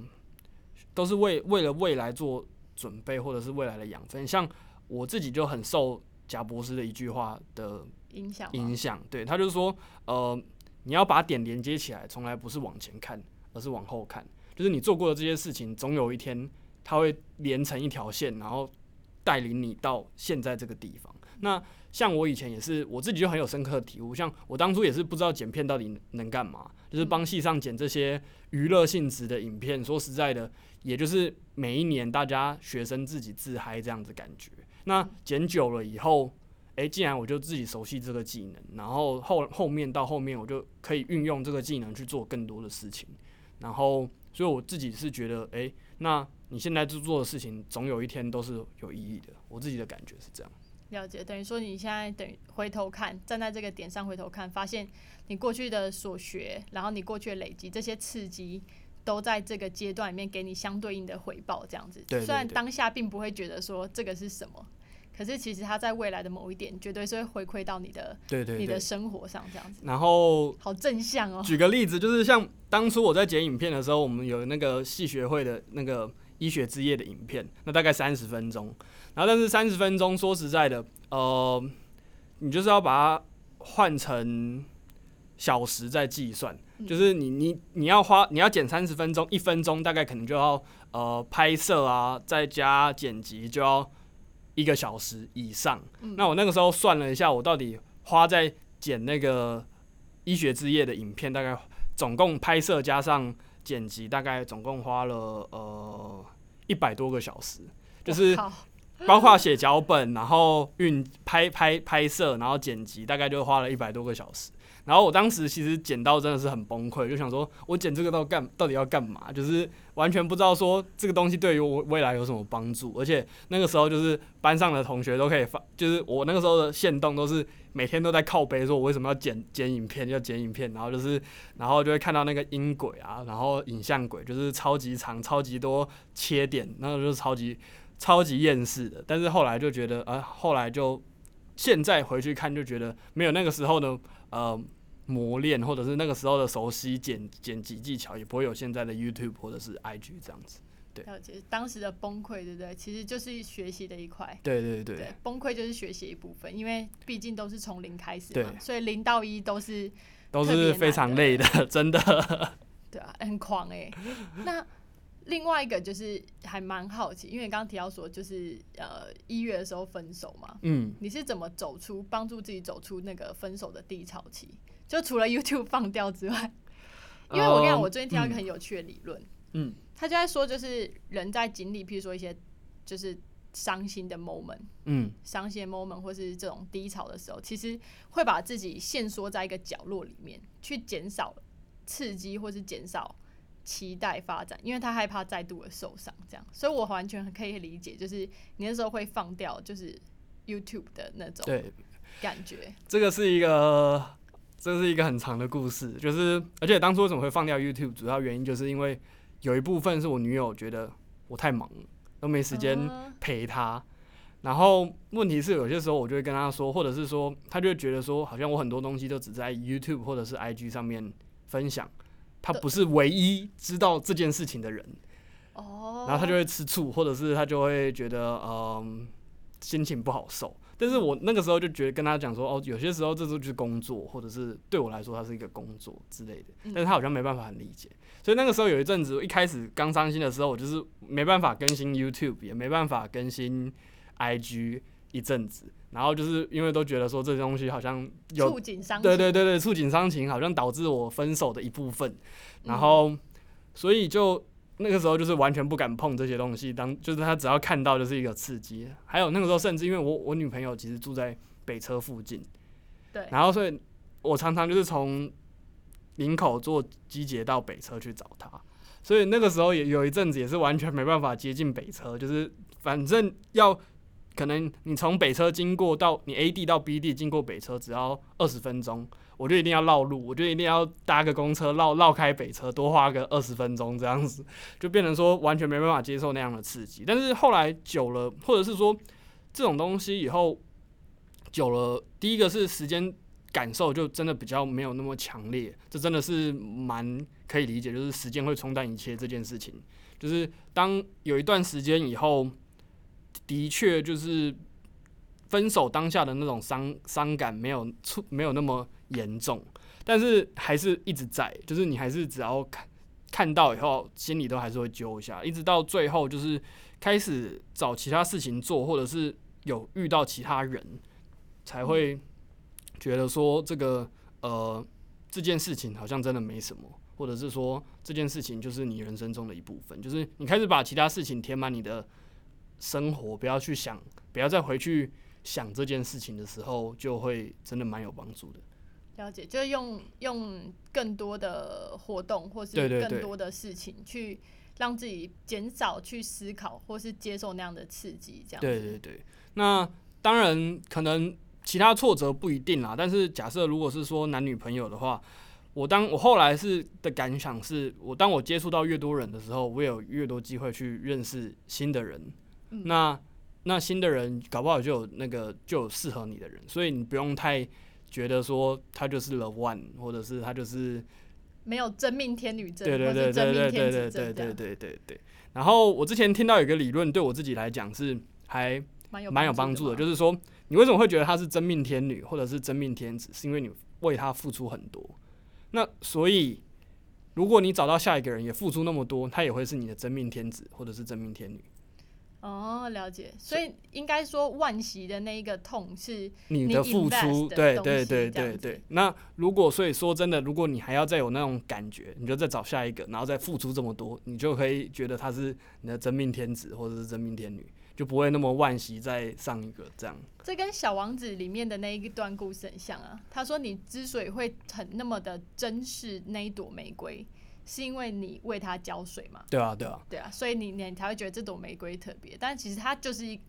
都是为为了未来做准备，或者是未来的养分。像我自己就很受贾博士的一句话的影响，影响，对他就是说，呃，你要把点连接起来，从来不是往前看，而是往后看，就是你做过的这些事情，总有一天。它会连成一条线，然后带领你到现在这个地方。那像我以前也是，我自己就很有深刻的体悟。像我当初也是不知道剪片到底能干嘛，就是帮戏上剪这些娱乐性质的影片。说实在的，也就是每一年大家学生自己自嗨这样子感觉。那剪久了以后，诶，既然我就自己熟悉这个技能，然后后后面到后面我就可以运用这个技能去做更多的事情，然后所以我自己是觉得，诶，那你现在做做的事情，总有一天都是有意义的。我自己的感觉是这样。了解，等于说你现在等于回头看，站在这个点上回头看，发现你过去的所学，然后你过去的累积，这些刺激都在这个阶段里面给你相对应的回报，这样子。对虽然当下并不会觉得说这个是什么，可是其实它在未来的某一点，绝对是会回馈到你的对对对你的。生活上，这样子。然后好正向哦。举个例子，就是像当初我在剪影片的时候，我们有那个系学会的那个医学之夜的影片，那大概三十分钟。然后，但是三十分钟说实在的，呃，你就是要把它换成小时再计算，就是你你你要花你要剪三十分钟，一分钟大概可能就要呃拍摄啊，再加剪辑就要一个小时以上。那我那个时候算了一下，我到底花在剪那个医学之夜的影片，大概总共拍摄加上剪辑，大概总共花了呃一百多个小时，就是包括写脚本，然后运拍拍拍摄，然后剪辑，大概就花了一百多个小时。然后我当时其实剪到真的是很崩溃，就想说我剪这个到干到底要干嘛？就是完全不知道说这个东西对于我未来有什么帮助。而且那个时候就是班上的同学都可以发，就是我那个时候的线动都是每天都在靠背说我为什么要剪剪影片，要剪影片，然后就是然后就会看到那个音轨啊，然后影像轨就是超级长、超级多切点，那个就是超级超级厌世的。但是后来就觉得，呃，后来就现在回去看就觉得没有那个时候的呃磨练，或者是那个时候的熟悉剪剪辑技巧，也不会有现在的 YouTube 或者是 IG 这样子。了解当时的崩溃，对不对？其实就是学习的一块。对对对对，崩溃就是学习一部分，因为毕竟都是从零开始嘛，对所以零到一都是都是非常累的，真的。[laughs] 对啊，很狂哎、那另外一个就是还蛮好奇，因为你刚刚提到说，就是呃一月的时候分手嘛，嗯，你是怎么走出帮助自己走出那个分手的低潮期？就除了 YouTube 放掉之外，因为我跟你讲，呃我最近听到一个嗯很有趣的理论，嗯他就在说，就是人在经历，譬如说一些就是伤心的 moment。嗯伤心的 moment 或是这种低潮的时候，其实会把自己限缩在一个角落里面，去减少刺激或是减少期待发展，因为他害怕再度的受伤。这样，所以我完全可以理解，就是你那时候会放掉，就是 YouTube 的那种对，感觉。这个是一个，这是一个很长的故事，就是而且当初为什么会放掉 YouTube，主要原因就是因为有一部分是我女友觉得我太忙了，都没时间嗯陪她。然后问题是有些时候我就会跟她说，或者是说她就会觉得说，好像我很多东西都只在 YouTube 或者是 IG 上面分享，她不是唯一知道这件事情的人。哦，然后他就会吃醋，或者是他就会觉得嗯心情不好受。但是我那个时候就觉得跟他讲说，哦，有些时候这就是工作，或者是对我来说它是一个工作之类的。嗯但是他好像没办法很理解，所以那个时候有一阵子，一开始刚伤心的时候，我就是没办法更新 YouTube，也没办法更新 IG 一阵子。然后就是因为都觉得说这些东西好像有触景伤情。对对对对，触景伤情好像导致我分手的一部分，然嗯后所以就那个时候就是完全不敢碰这些东西，当就是他只要看到就是一个刺激。还有那个时候甚至因为我我女朋友其实住在北车附近，对然后所以我常常就是从林口坐机捷到北车去找她，所以那个时候也有一阵子也是完全没办法接近北车，就是反正要可能你从北车经过到你 A 地到 B 地经过北车只要二十分钟，我就一定要绕路，我就一定要搭个公车绕绕开北车，多花个二十分钟这样子，就变成说完全没办法接受那样的刺激。但是后来久了，或者是说这种东西以后久了，第一个是时间感受就真的比较没有那么强烈，这真的是蛮可以理解，就是时间会冲淡一切这件事情。就是当有一段时间以后，的确就是分手当下的那种伤伤感没有出没有那么严重，但是还是一直在，就是你还是只要看看到以后，心里都还是会揪一下，一直到最后就是开始找其他事情做，或者是有遇到其他人，才会觉得说这个呃这件事情好像真的没什么，或者是说这件事情就是你人生中的一部分，就是你开始把其他事情填满你的生活，不要去想，不要再回去想这件事情的时候，就会真的蛮有帮助的。了解，就是用用更多的活动，或是更多的事情去让自己减少去思考，或是接受那样的刺激，这样子。对对对，那当然可能其他挫折不一定啦，但是假设如果是说男女朋友的话，我当我后来是的感想是，我当我接触到越多人的时候，我有越多机会去认识新的人。嗯那那新的人搞不好就有那个就有适合你的人，所以你不用太觉得说他就是 the one，或者是他就是没有真命天女症，对对对对对对对对对对对对。然后我之前听到有一个理论，对我自己来讲是还蛮有蛮有帮助的。就是说你为什么会觉得他是真命天女或者是真命天子，是因为你为他付出很多。那所以如果你找到下一个人也付出那么多，他也会是你的真命天子或者是真命天女。哦，了解。所以应该说惋惜的那一个痛是你你的付出，对对对对对。那如果所以说真的，如果你还要再有那种感觉，你就再找下一个，然后再付出这么多，你就可以觉得他是你的真命天子或者是真命天女，就不会那么惋惜再上一个这样。这跟《小王子》里面的那一段故事很像啊。他说：“你之所以会很那么的珍视那一朵玫瑰，是因为你为它浇水嘛？对啊，对啊，对啊，所以你你才会觉得这朵玫瑰特别。但其实它就是一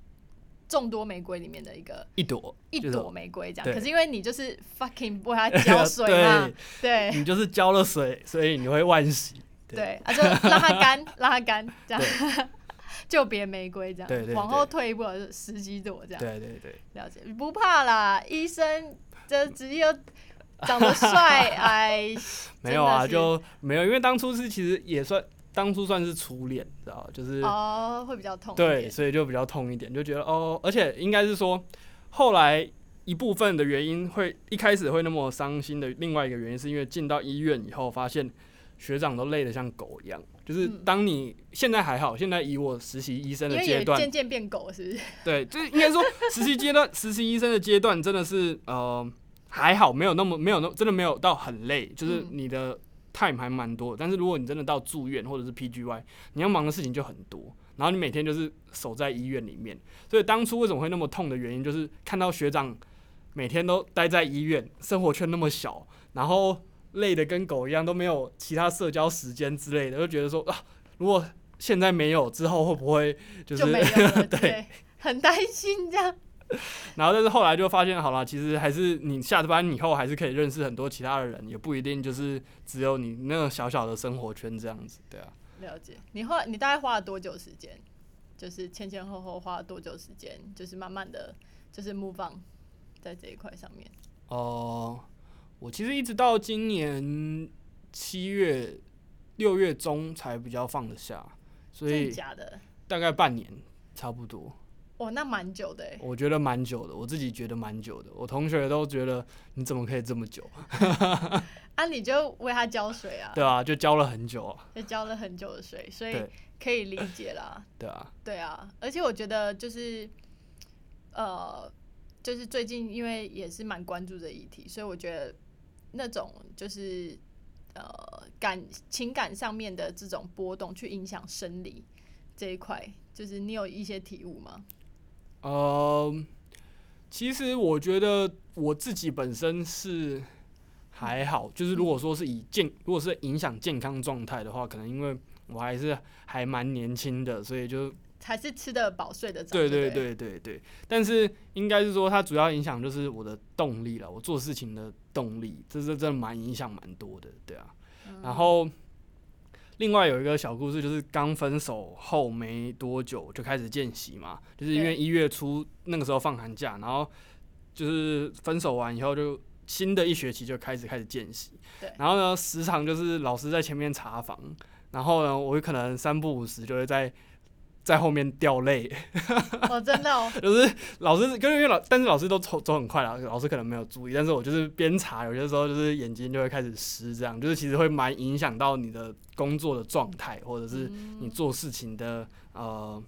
众多玫瑰里面的一个一朵一朵玫瑰这样。可是因为你就是 fucking 为它浇水嘛，对你就是浇了水，所以你会惋惜。对对，啊，就让它干，[laughs] 让它干，这样 [laughs] 就别玫瑰这样，往后退一步十几朵这样。对对对，了解，不怕啦，医生这职业又长得帅，[laughs] 哎，没有啊，就没有，因为当初是其实也算当初算是初恋，知道吧就是哦，会比较痛一对，所以就比较痛一点，就觉得哦，而且应该是说后来。一部分的原因会一开始会那么伤心的，另外一个原因是因为进到医院以后，发现学长都累得像狗一样。就是嗯当你现在还好，现在以我实习医生的阶段，渐渐变狗，是不是？对，就是应该说实习阶段，实习医生的阶段真的是呃还好，没有那么没有那真的没有到很累，就是嗯你的 time 还蛮多。但是如果你真的到住院或者是 PGY，你要忙的事情就很多，然后你每天就是守在医院里面。所以当初为什么会那么痛的原因，就是看到学长每天都待在医院，生活圈那么小，然后累的跟狗一样，都没有其他社交时间之类的，就觉得说啊，如果现在没有，之后会不会就是 [laughs] 对，很担心这样。[laughs] 然后，但是后来就发现，好了，其实还是你下班以后还是可以认识很多其他的人，也不一定就是只有你那个小小的生活圈这样子，对啊。了解，你后来你大概花了多久时间？就是前前后后花了多久时间？就是慢慢的就是 move on 在这一块上面。哦、我其实一直到今年七月、六月中才比较放得下，所以假的？大概半年差不多。哇，那蛮久的哎。我觉得蛮久的，我自己觉得蛮久的，我同学都觉得你怎么可以这么久？[laughs] 啊，你就为他浇水啊，对啊，就浇了很久啊，就浇了很久的水，所以可以理解啦。对 [laughs] 啊，对啊，而且我觉得就是，呃，就是最近因为也是蛮关注的议题，所以我觉得那种就是呃感情感上面的这种波动，去影响生理这一块，就是你有一些体悟吗？呃，其实我觉得我自己本身是还好，就是如果说是以健，如果是影响健康状态的话，可能因为我还是还蛮年轻的，所以就还是吃的饱睡得着？对对对对对对。但是应该是说，它主要影响就是我的动力了，我做事情的动力，这是真的蛮影响蛮多的，对啊。然后另外有一个小故事，就是刚分手后没多久就开始见习嘛，就是因为一月初那个时候放寒假，然后就是分手完以后就新的一学期就开始开始见习。对，然后呢时常就是老师在前面查房，然后呢我可能三不五时就会在在后面掉泪，[laughs] 哦，真的哦，就是老师，跟因为老，但是老师都走走很快啦，老师可能没有注意，但是我就是边查，有些时候就是眼睛就会开始湿，这样就是其实会蛮影响到你的工作的状态，或者是你做事情的呃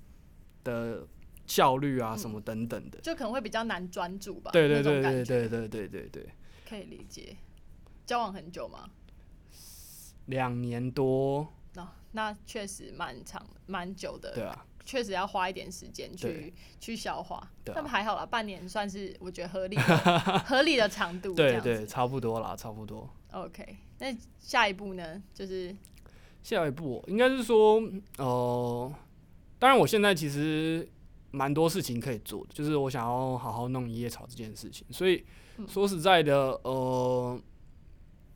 的效率啊什么等等的。就可能会比较难专注吧？对对对对对对对对对，可以理解。交往很久吗？两年多，哦，那确实蛮长蛮久的，对啊，确实要花一点时间去去消化。那么还好啦，半年算是我觉得合理 [laughs] 合理的长度。这对对，差不多啦，差不多。OK，那下一步呢？就是下一步应该是说，呃，当然我现在其实蛮多事情可以做的，就是我想要好好弄一叶草这件事情，所以嗯说实在的，呃，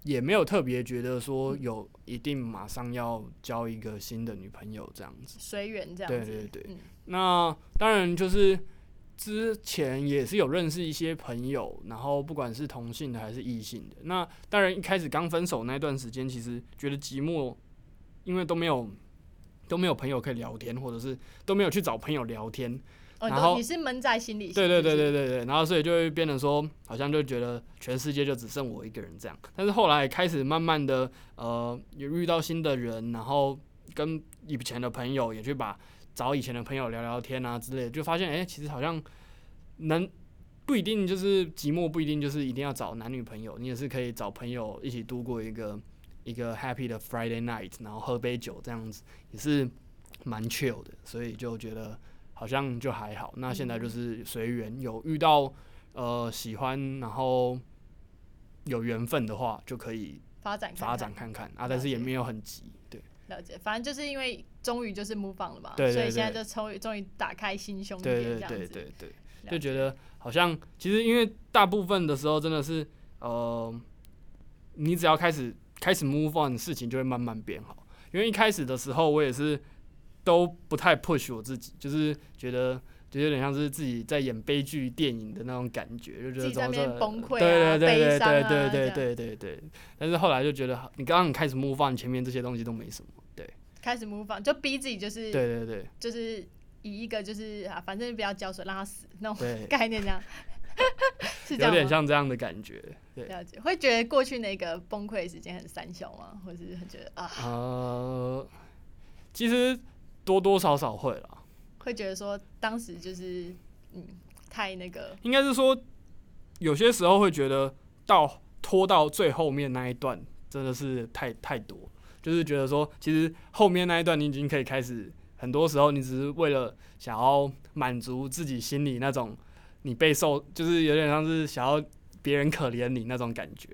也没有特别觉得说嗯有一定马上要交一个新的女朋友这样子。随缘这样子。对对对嗯那当然就是之前也是有认识一些朋友，然后不管是同性的还是异性的。那当然一开始刚分手那段时间，其实觉得寂寞，因为都没有都没有朋友可以聊天，或者是都没有去找朋友聊天。哦，然后你是闷在心里。对对对对对对，然后所以就会变得说，好像就觉得全世界就只剩我一个人这样。但是后来开始慢慢的，呃，也遇到新的人，然后跟以前的朋友也去把找以前的朋友聊聊天啊之类的，就发现哎、诶其实好像能不一定就是寂寞，不一定就是一定要找男女朋友，你也是可以找朋友一起度过一个一个 happy 的 Friday night，然后喝杯酒这样子，也是蛮 chill 的，所以就觉得好像就还好。那现在就是随缘，有遇到呃喜欢，然后有缘分的话，就可以发展看发展看看啊，但是也没有很急，对。了解，反正就是因为终于就是 move on 了嘛，所以现在就终于终于打开心胸一对对点这样子，对对对，就觉得好像其实因为大部分的时候真的是呃，你只要开始开始 move on，事情就会慢慢变好。因为一开始的时候，我也是都不太 push 我自己，就是觉得就有点像是自己在演悲剧电影的那种感觉，就觉得自己在崩溃啊对对对对对对对对对对。但是后来就觉得，你刚刚开始 move on，前面这些东西都没什么。对开始 move on，就逼自己就是对对对就是以一个就是啊，反正不要浇水让它死那种，[laughs] 概念这样，[laughs] 是这有？点像这样的感觉。对。了解，会觉得过去那个崩溃的时间很三小吗？或者是很觉得啊，呃，其实多多少少会啦，会觉得说当时就是嗯太那个。应该是说有些时候会觉得到拖到最后面那一段真的是太太多，就是觉得说其实后面那一段你已经可以开始，很多时候你只是为了想要满足自己心里那种你备受，就是有点像是想要别人可怜你那种感觉。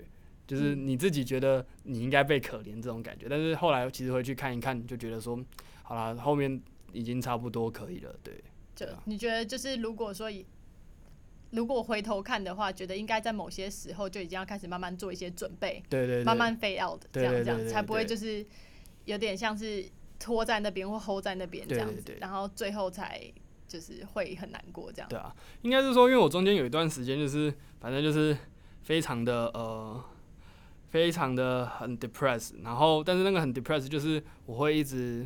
就是嗯。你自己觉得你应该被可怜这种感觉，但是后来其实回去看一看，就觉得说，好啦，后面已经差不多可以了，对。就你觉得就是如果说以如果回头看的话，觉得应该在某些时候就已经要开始慢慢做一些准备，对对对，慢慢 fade out 这样这样，才不会就是有点像是拖在那边或 hold 在那边这样子，然后最后才就是会很难过这样。对啊，应该是说，因为我中间有一段时间就是，反正就是非常的呃，非常的很 depressed，然后但是那个很 depressed 就是我会一直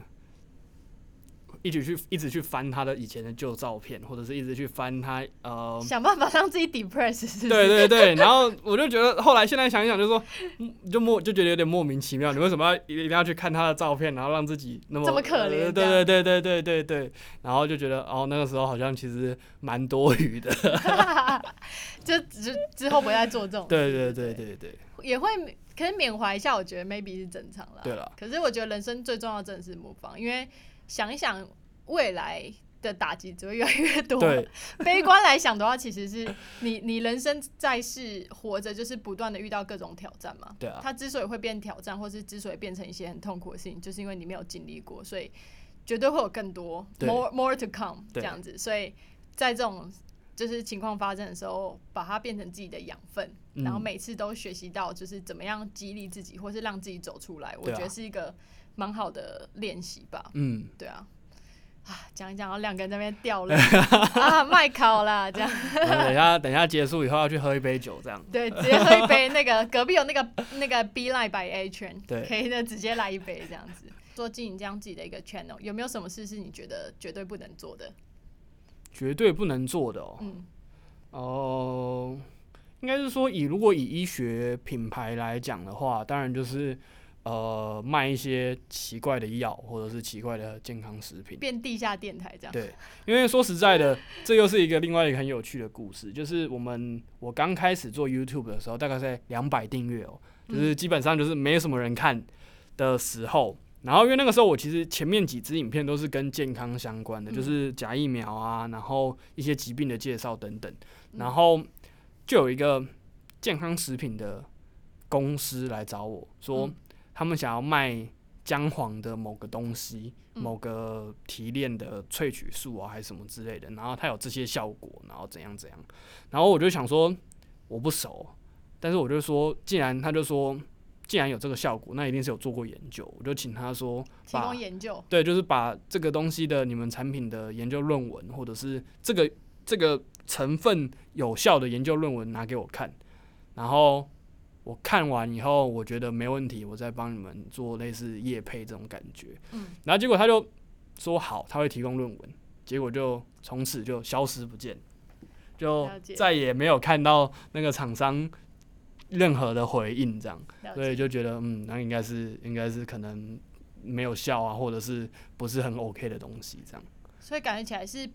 一直去一直去翻他的以前的旧照片，或者是一直去翻他呃。想办法让自己 depress，是不是？对对对，然后我就觉得，后来现在想一想，就说，嗯就莫就觉得有点莫名其妙，你为什么要一定要去看他的照片，然后让自己那么这么可怜呃对对对对对对对，然后就觉得，哦，那个时候好像其实蛮多余的。就之之后不会再做这种。对对对对对对，也会可是缅怀一下，我觉得 maybe 是正常啦。对了可是我觉得人生最重要的真的是模仿，因为想一想未来的打击只会越来越多。对 [laughs] 悲观来想的话，其实是你你人生在世活着，就是不断的遇到各种挑战嘛。对啊，它之所以会变挑战，或是之所以变成一些很痛苦的事情，就是因为你没有经历过，所以绝对会有更多 more more to come 这样子。所以在这种就是情况发生的时候，把它变成自己的养分，嗯然后每次都学习到就是怎么样激励自己，或是让自己走出来，我觉得是一个蛮好的练习吧。嗯，对啊。啊，讲一讲，然后两个人在那边掉了 [laughs] 啊，麦考啦，这样等一下等一下结束以后要去喝一杯酒，这样。对，直接喝一杯那个隔壁有那个那个 B Line by A 圈，对可以的直接来一杯这样子。做经营这样自己的一个 channel，有没有什么事是你觉得绝对不能做的？绝对不能做的哦。嗯哦、应该是说以如果以医学品牌来讲的话，当然就是呃卖一些奇怪的药或者是奇怪的健康食品。变地下电台这样。对，因为说实在的，这又是一个另外一个很有趣的故事，就是我们我刚开始做 YouTube 的时候，大概在两百订阅哦，就是基本上就是没什么人看，的时候，然后因为那个时候我其实前面几支影片都是跟健康相关的，嗯就是假疫苗啊，然后一些疾病的介绍等等，嗯然后就有一个健康食品的公司来找我说嗯，他们想要卖姜黄的某个东西，嗯某个提炼的萃取素啊，还是什么之类的，然后它有这些效果，然后怎样怎样，然后我就想说我不熟，但是我就说，既然他就说。既然有这个效果，那一定是有做过研究。我就请他说，提把供研究，对，就是把这个东西的你们产品的研究论文，或者是这个这个成分有效的研究论文拿给我看，然后我看完以后，我觉得没问题，我再帮你们做类似业配这种感觉。嗯，然后结果他就说好，他会提供论文，结果就从此就消失不见，就再也没有看到那个厂商任何的回应，这样。所以。就觉得，嗯，那应该是应该是可能没有效啊，或者是不是很 OK 的东西，这样。所以感觉起来是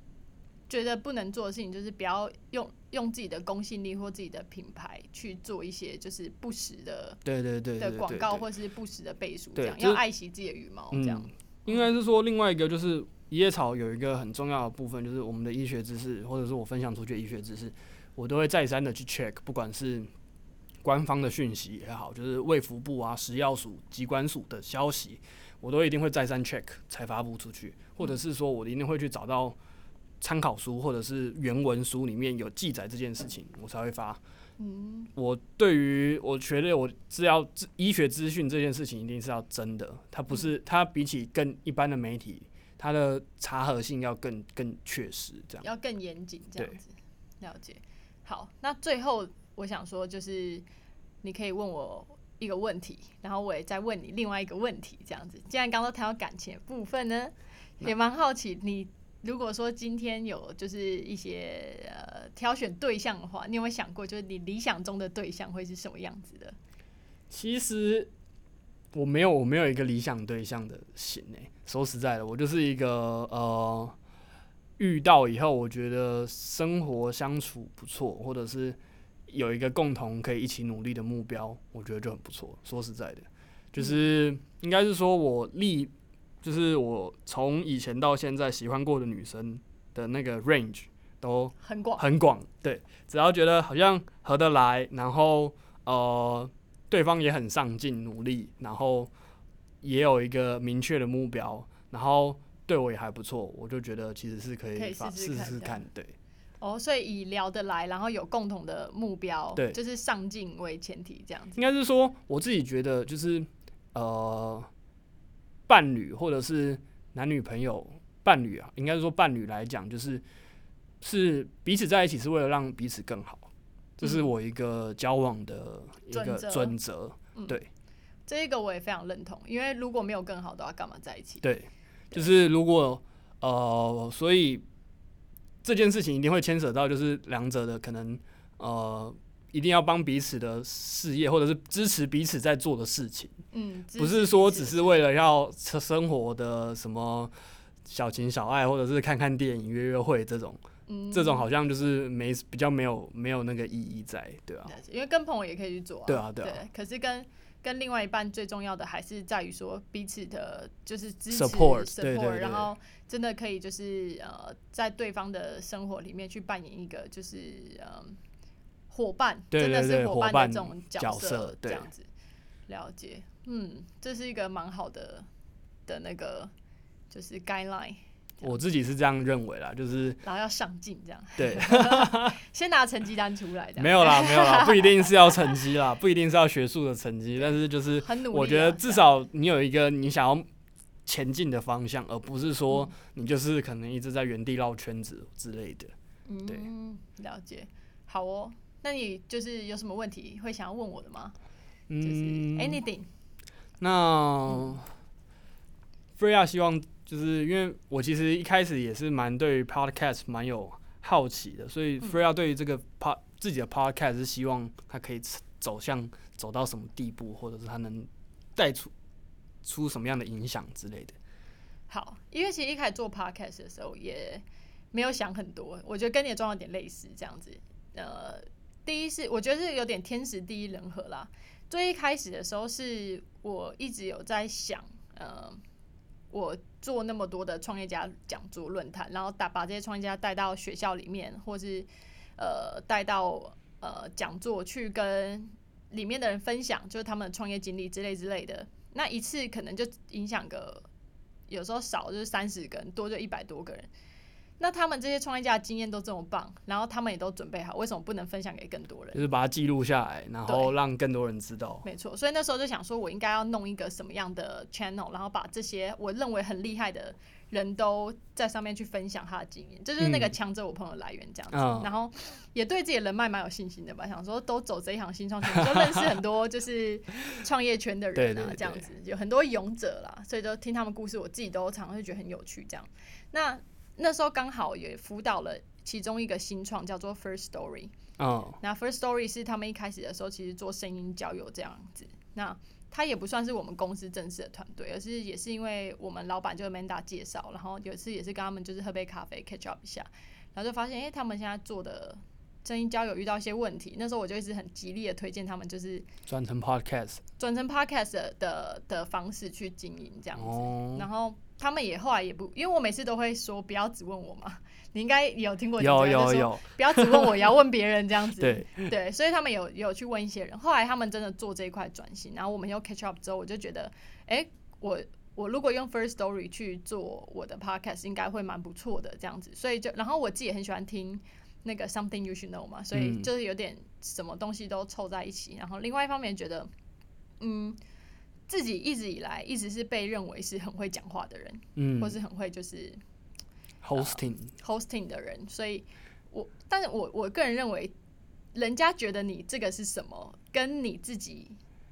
觉得不能做的事情，就是不要用用自己的公信力或自己的品牌去做一些就是不实的对对对的广告或是不实的背书，这样要爱惜自己的羽毛，这样。嗯，应该是说另外一个就是一叶草有一个很重要的部分，就是我们的医学知识，或者是我分享出去的医学知识，我都会再三的去 check，不管是官方的讯息也好，就是卫福部啊、食药署、机关署的消息，我都一定会再三 check 才发布出去，或者是说我一定会去找到参考书或者是原文书里面有记载这件事情，我才会发。嗯，我对于我觉得我资料医学资讯这件事情一定是要真的，它不是它比起更一般的媒体，它的查核性要更更确实，这样。要更严谨这样子。了解。好，那最后我想说，就是你可以问我一个问题，然后我也再问你另外一个问题，这样子。既然刚刚都谈到感情的部分呢，也蛮好奇你。如果说今天有就是一些呃挑选对象的话，你有没有想过，就是你理想中的对象会是什么样子的？其实我没有我没有一个理想对象的型诶、说实在的，我就是一个呃遇到以后，我觉得生活相处不错，或者是有一个共同可以一起努力的目标，我觉得就很不错。说实在的，就是应该是说我历，就是我从以前到现在喜欢过的女生的那个 range 都很广，很广，对，只要觉得好像合得来，然后呃，对方也很上进努力，然后也有一个明确的目标，然后对我也还不错，我就觉得其实是可以试试看，对哦，所以以聊得来，然后有共同的目标，对就是上进为前提，这样子。应该是说我自己觉得就是呃，伴侣或者是男女朋友伴侣啊，应该是说伴侣来讲，就是是彼此在一起是为了让彼此更好，这是嗯我一个交往的一个准则准则，这一个我也非常认同，因为如果没有更好的话，干嘛在一起？对，就是如果呃，所以这件事情一定会牵扯到就是两者的可能呃，一定要帮彼此的事业或者是支持彼此在做的事情，嗯，不是说只是为了要生生活的什么小情小爱，或者是看看电影、约约会这种，嗯。这种好像就是没比较没有没有那个意义在，对啊，因为跟朋友也可以去做啊。对啊对啊。可是跟跟另外一半最重要的还是在于说彼此的，就是支持 Support，然后真的可以就是呃，在对方的生活里面去扮演一个就是嗯伙伴，对真的是伙伴这种角色这样子。了解，嗯，这是一个蛮好的的那个就是 guideline，我自己是这样认为啦，就是然后要上进这样，对。[laughs] 先拿成绩单出来，这样没有啦，[laughs] 没有啦，不一定是要成绩啦，不一定是要学术的成绩，但是就是很努力啊。我觉得至少你有一个你想要前进的方向，而不是说嗯你就是可能一直在原地绕圈子之类的。对嗯，了解。好哦，那你就是有什么问题会想要问我的吗？就是嗯，anything。那 Freya 希望就是因为我其实一开始也是蛮对于 podcast 蛮有好奇的，所以嗯 Freya 对于这个 pod 自己的 podcast 是希望它可以走向走到什么地步，或者是它能带出出什么样的影响之类的。好，因为其实一开始做 podcast 的时候也没有想很多，我觉得跟你的状况有点类似，这样子。呃，第一是我觉得是有点天时地利人和啦。最一开始的时候是我一直有在想，呃，我做那么多的创业家讲座论坛，然后带把这些创业家带到学校里面，或是呃带到呃讲座去跟里面的人分享，就是他们的创业经历之类之类的。那一次可能就影响个，有时候少就是三十个人，多就一百多个人。那他们这些创业家的经验都这么棒，然后他们也都准备好，为什么不能分享给更多人？就是把它记录下来，然后让更多人知道。没错，所以那时候就想说，我应该要弄一个什么样的 channel，然后把这些我认为很厉害的人都在上面去分享他的经验，这就是那个强者我朋友来源这样子。然后也对自己的人脉蛮有信心的吧，想说都走这一行新创圈，就认识很多就是创业圈的人啊，这样子有很多勇者啦，所以就听他们故事，我自己都常常会觉得很有趣。这样，那。那时候刚好也辅导了其中一个新创，叫做 First Story。哦，那 First Story 是他们一开始的时候其实做声音交友这样子。那他也不算是我们公司正式的团队，而是也是因为我们老板就 Manda 介绍，然后有一次也是跟他们就是喝杯咖啡 catch up 一下，然后就发现哎，他们现在做的声音交友遇到一些问题。那时候我就一直很极力的推荐他们，就是转成 Podcast，转成 Podcast 的的方式去经营这样子，然后。他们也后来也不，因为我每次都会说不要只问我嘛，[laughs] 你应该有听过有有有，不要只问我，也要问别人这样子。对 [laughs] 对，所以他们有有去问一些人，后来他们真的做这一块转型，然后我们又 catch up 之后，我就觉得，哎，我我如果用 first story 去做我的 podcast，应该会蛮不错的这样子。所以就，然后我自己也很喜欢听那个 something you should know 嘛，所以就是有点什么东西都凑在一起。然后另外一方面觉得，嗯。自己一直以来一直是被认为是很会讲话的人，嗯，或是很会就是 hosting hosting 的人，所以我，但是我我个人认为，人家觉得你这个是什么，跟你自己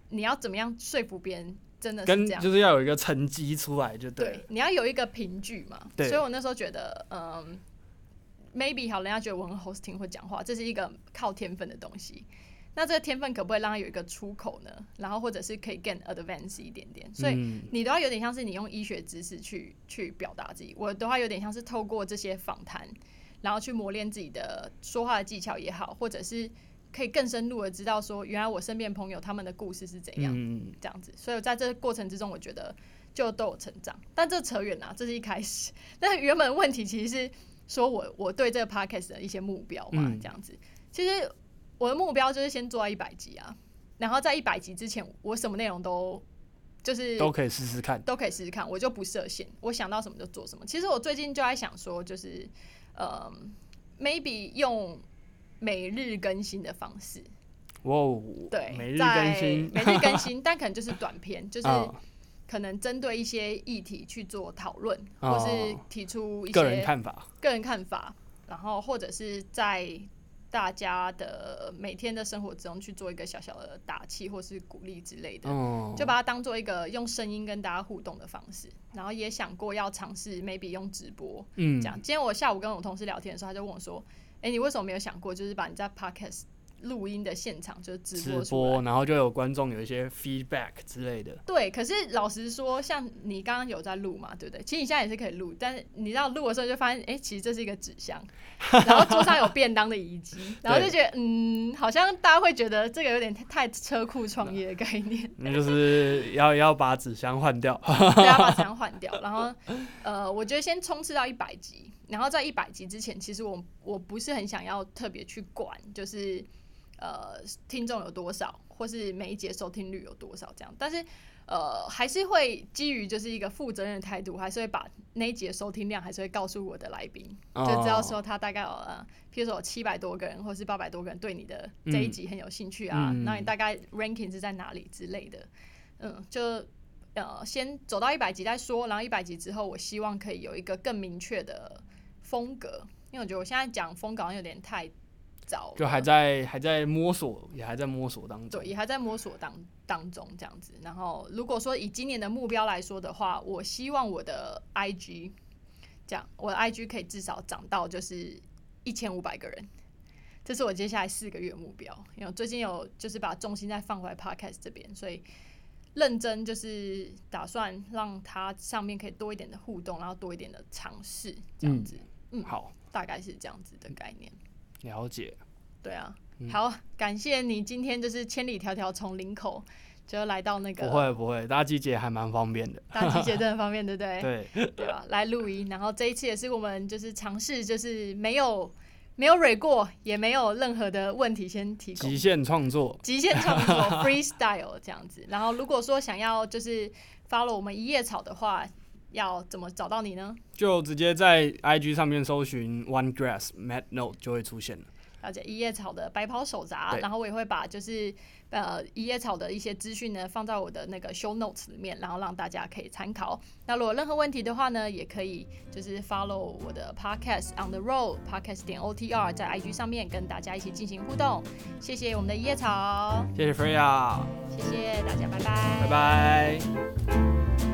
你要怎么样说服别人，真的是这样，就是要有一个成绩出来就对，你要有一个凭据嘛，所以我那时候觉得，嗯，maybe 好，人家觉得我很 hosting 会讲话，这是一个靠天分的东西。那这个天分可不可以让他有一个出口呢？然后或者是可以更 advance 一点点，所以你都要有点像是你用医学知识去去表达自己。我的话有点像是透过这些访谈，然后去磨练自己的说话的技巧也好，或者是可以更深入的知道说，原来我身边朋友他们的故事是怎样这样子。所以在这个过程之中，我觉得就都有成长。但这扯远了，这是一开始。但原本问题其实是说我我对这个 podcast 的一些目标嘛，这样子，其实。我的目标就是先做到一百集啊，然后在一百集之前，我什么内容都就是都可以试试看，都可以试试看，我就不设限，我想到什么就做什么。其实我最近就在想说，就是呃，maybe 用每日更新的方式，哇，对，每日更新，每日更新，但可能就是短片，就是可能针对一些议题去做讨论，或是提出一些个人看法，个人看法，然后或者是在。大家的每天的生活之中去做一个小小的打气或是鼓励之类的，就把它当做一个用声音跟大家互动的方式。然后也想过要尝试 maybe 用直播，嗯，这样。今天我下午跟我同事聊天的时候，他就问我说：“哎，你为什么没有想过，就是把你在 podcast？” 录音的现场就是直播，直播，然后就有观众有一些 feedback 之类的。对，可是老实说，像你刚刚有在录嘛，对不对？其实你现在也是可以录，但是你知道录的时候就发现，哎，其实这是一个纸箱，[laughs] 然后桌上有便当的遗迹，然后就觉得，嗯，好像大家会觉得这个有点太车库创业的概念。[laughs] 那就是要要把纸箱换掉，要把 [laughs] 纸箱换掉。然后，呃，我觉得先冲刺到一百集，然后在一百集之前，其实我我不是很想要特别去管，就是。呃，听众有多少，或是每一节收听率有多少这样，但是呃，还是会基于就是一个负责任的态度，还是会把那一节收听量还是会告诉我的来宾，就知道说他大概有呃，譬如说有七百多个人，或是八百多个人对你的这一集很有兴趣啊，那你大概 ranking 是在哪里之类的，嗯，就呃先走到一百集再说，然后一百集之后，我希望可以有一个更明确的风格，因为我觉得我现在讲风格好像有点太。就还在还在摸索，也还在摸索当中。对，也还在摸索当当中这样子。然后，如果说以今年的目标来说的话，我希望我的 IG 这样，我的 IG 可以至少涨到就是一千五百个人，这是我接下来四个月目标。因为最近有就是把重心再放回来 Podcast 这边，所以认真就是打算让它上面可以多一点的互动，然后多一点的尝试这样子。嗯，好，大概是这样子的概念。了解，对啊，嗯好，感谢你今天就是千里迢迢从林口就来到那个不会不会，搭机姐还蛮方便的。大集结真的方便，对不对？[laughs] 对，对吧？来录音，然后这一次也是我们就是尝试，就是没有没有蕊过，也没有任何的问题先提供极限创作，极限创作 [laughs] freestyle 这样子。然后如果说想要就是 follow 我们一叶草的话，要怎么找到你呢？就直接在 IG 上面搜寻 One Grass Mad Note 就会出现了。了解一叶草的白袍手札，然后我也会把就是呃一叶草的一些资讯呢放在我的那个 show notes 里面，然后让大家可以参考。那如果任何问题的话呢，也可以就是 follow 我的 podcast on the road podcast 点 otr 在 IG 上面跟大家一起进行互动。谢谢我们的一叶草，谢谢 Freya，谢谢大家，拜拜，拜拜。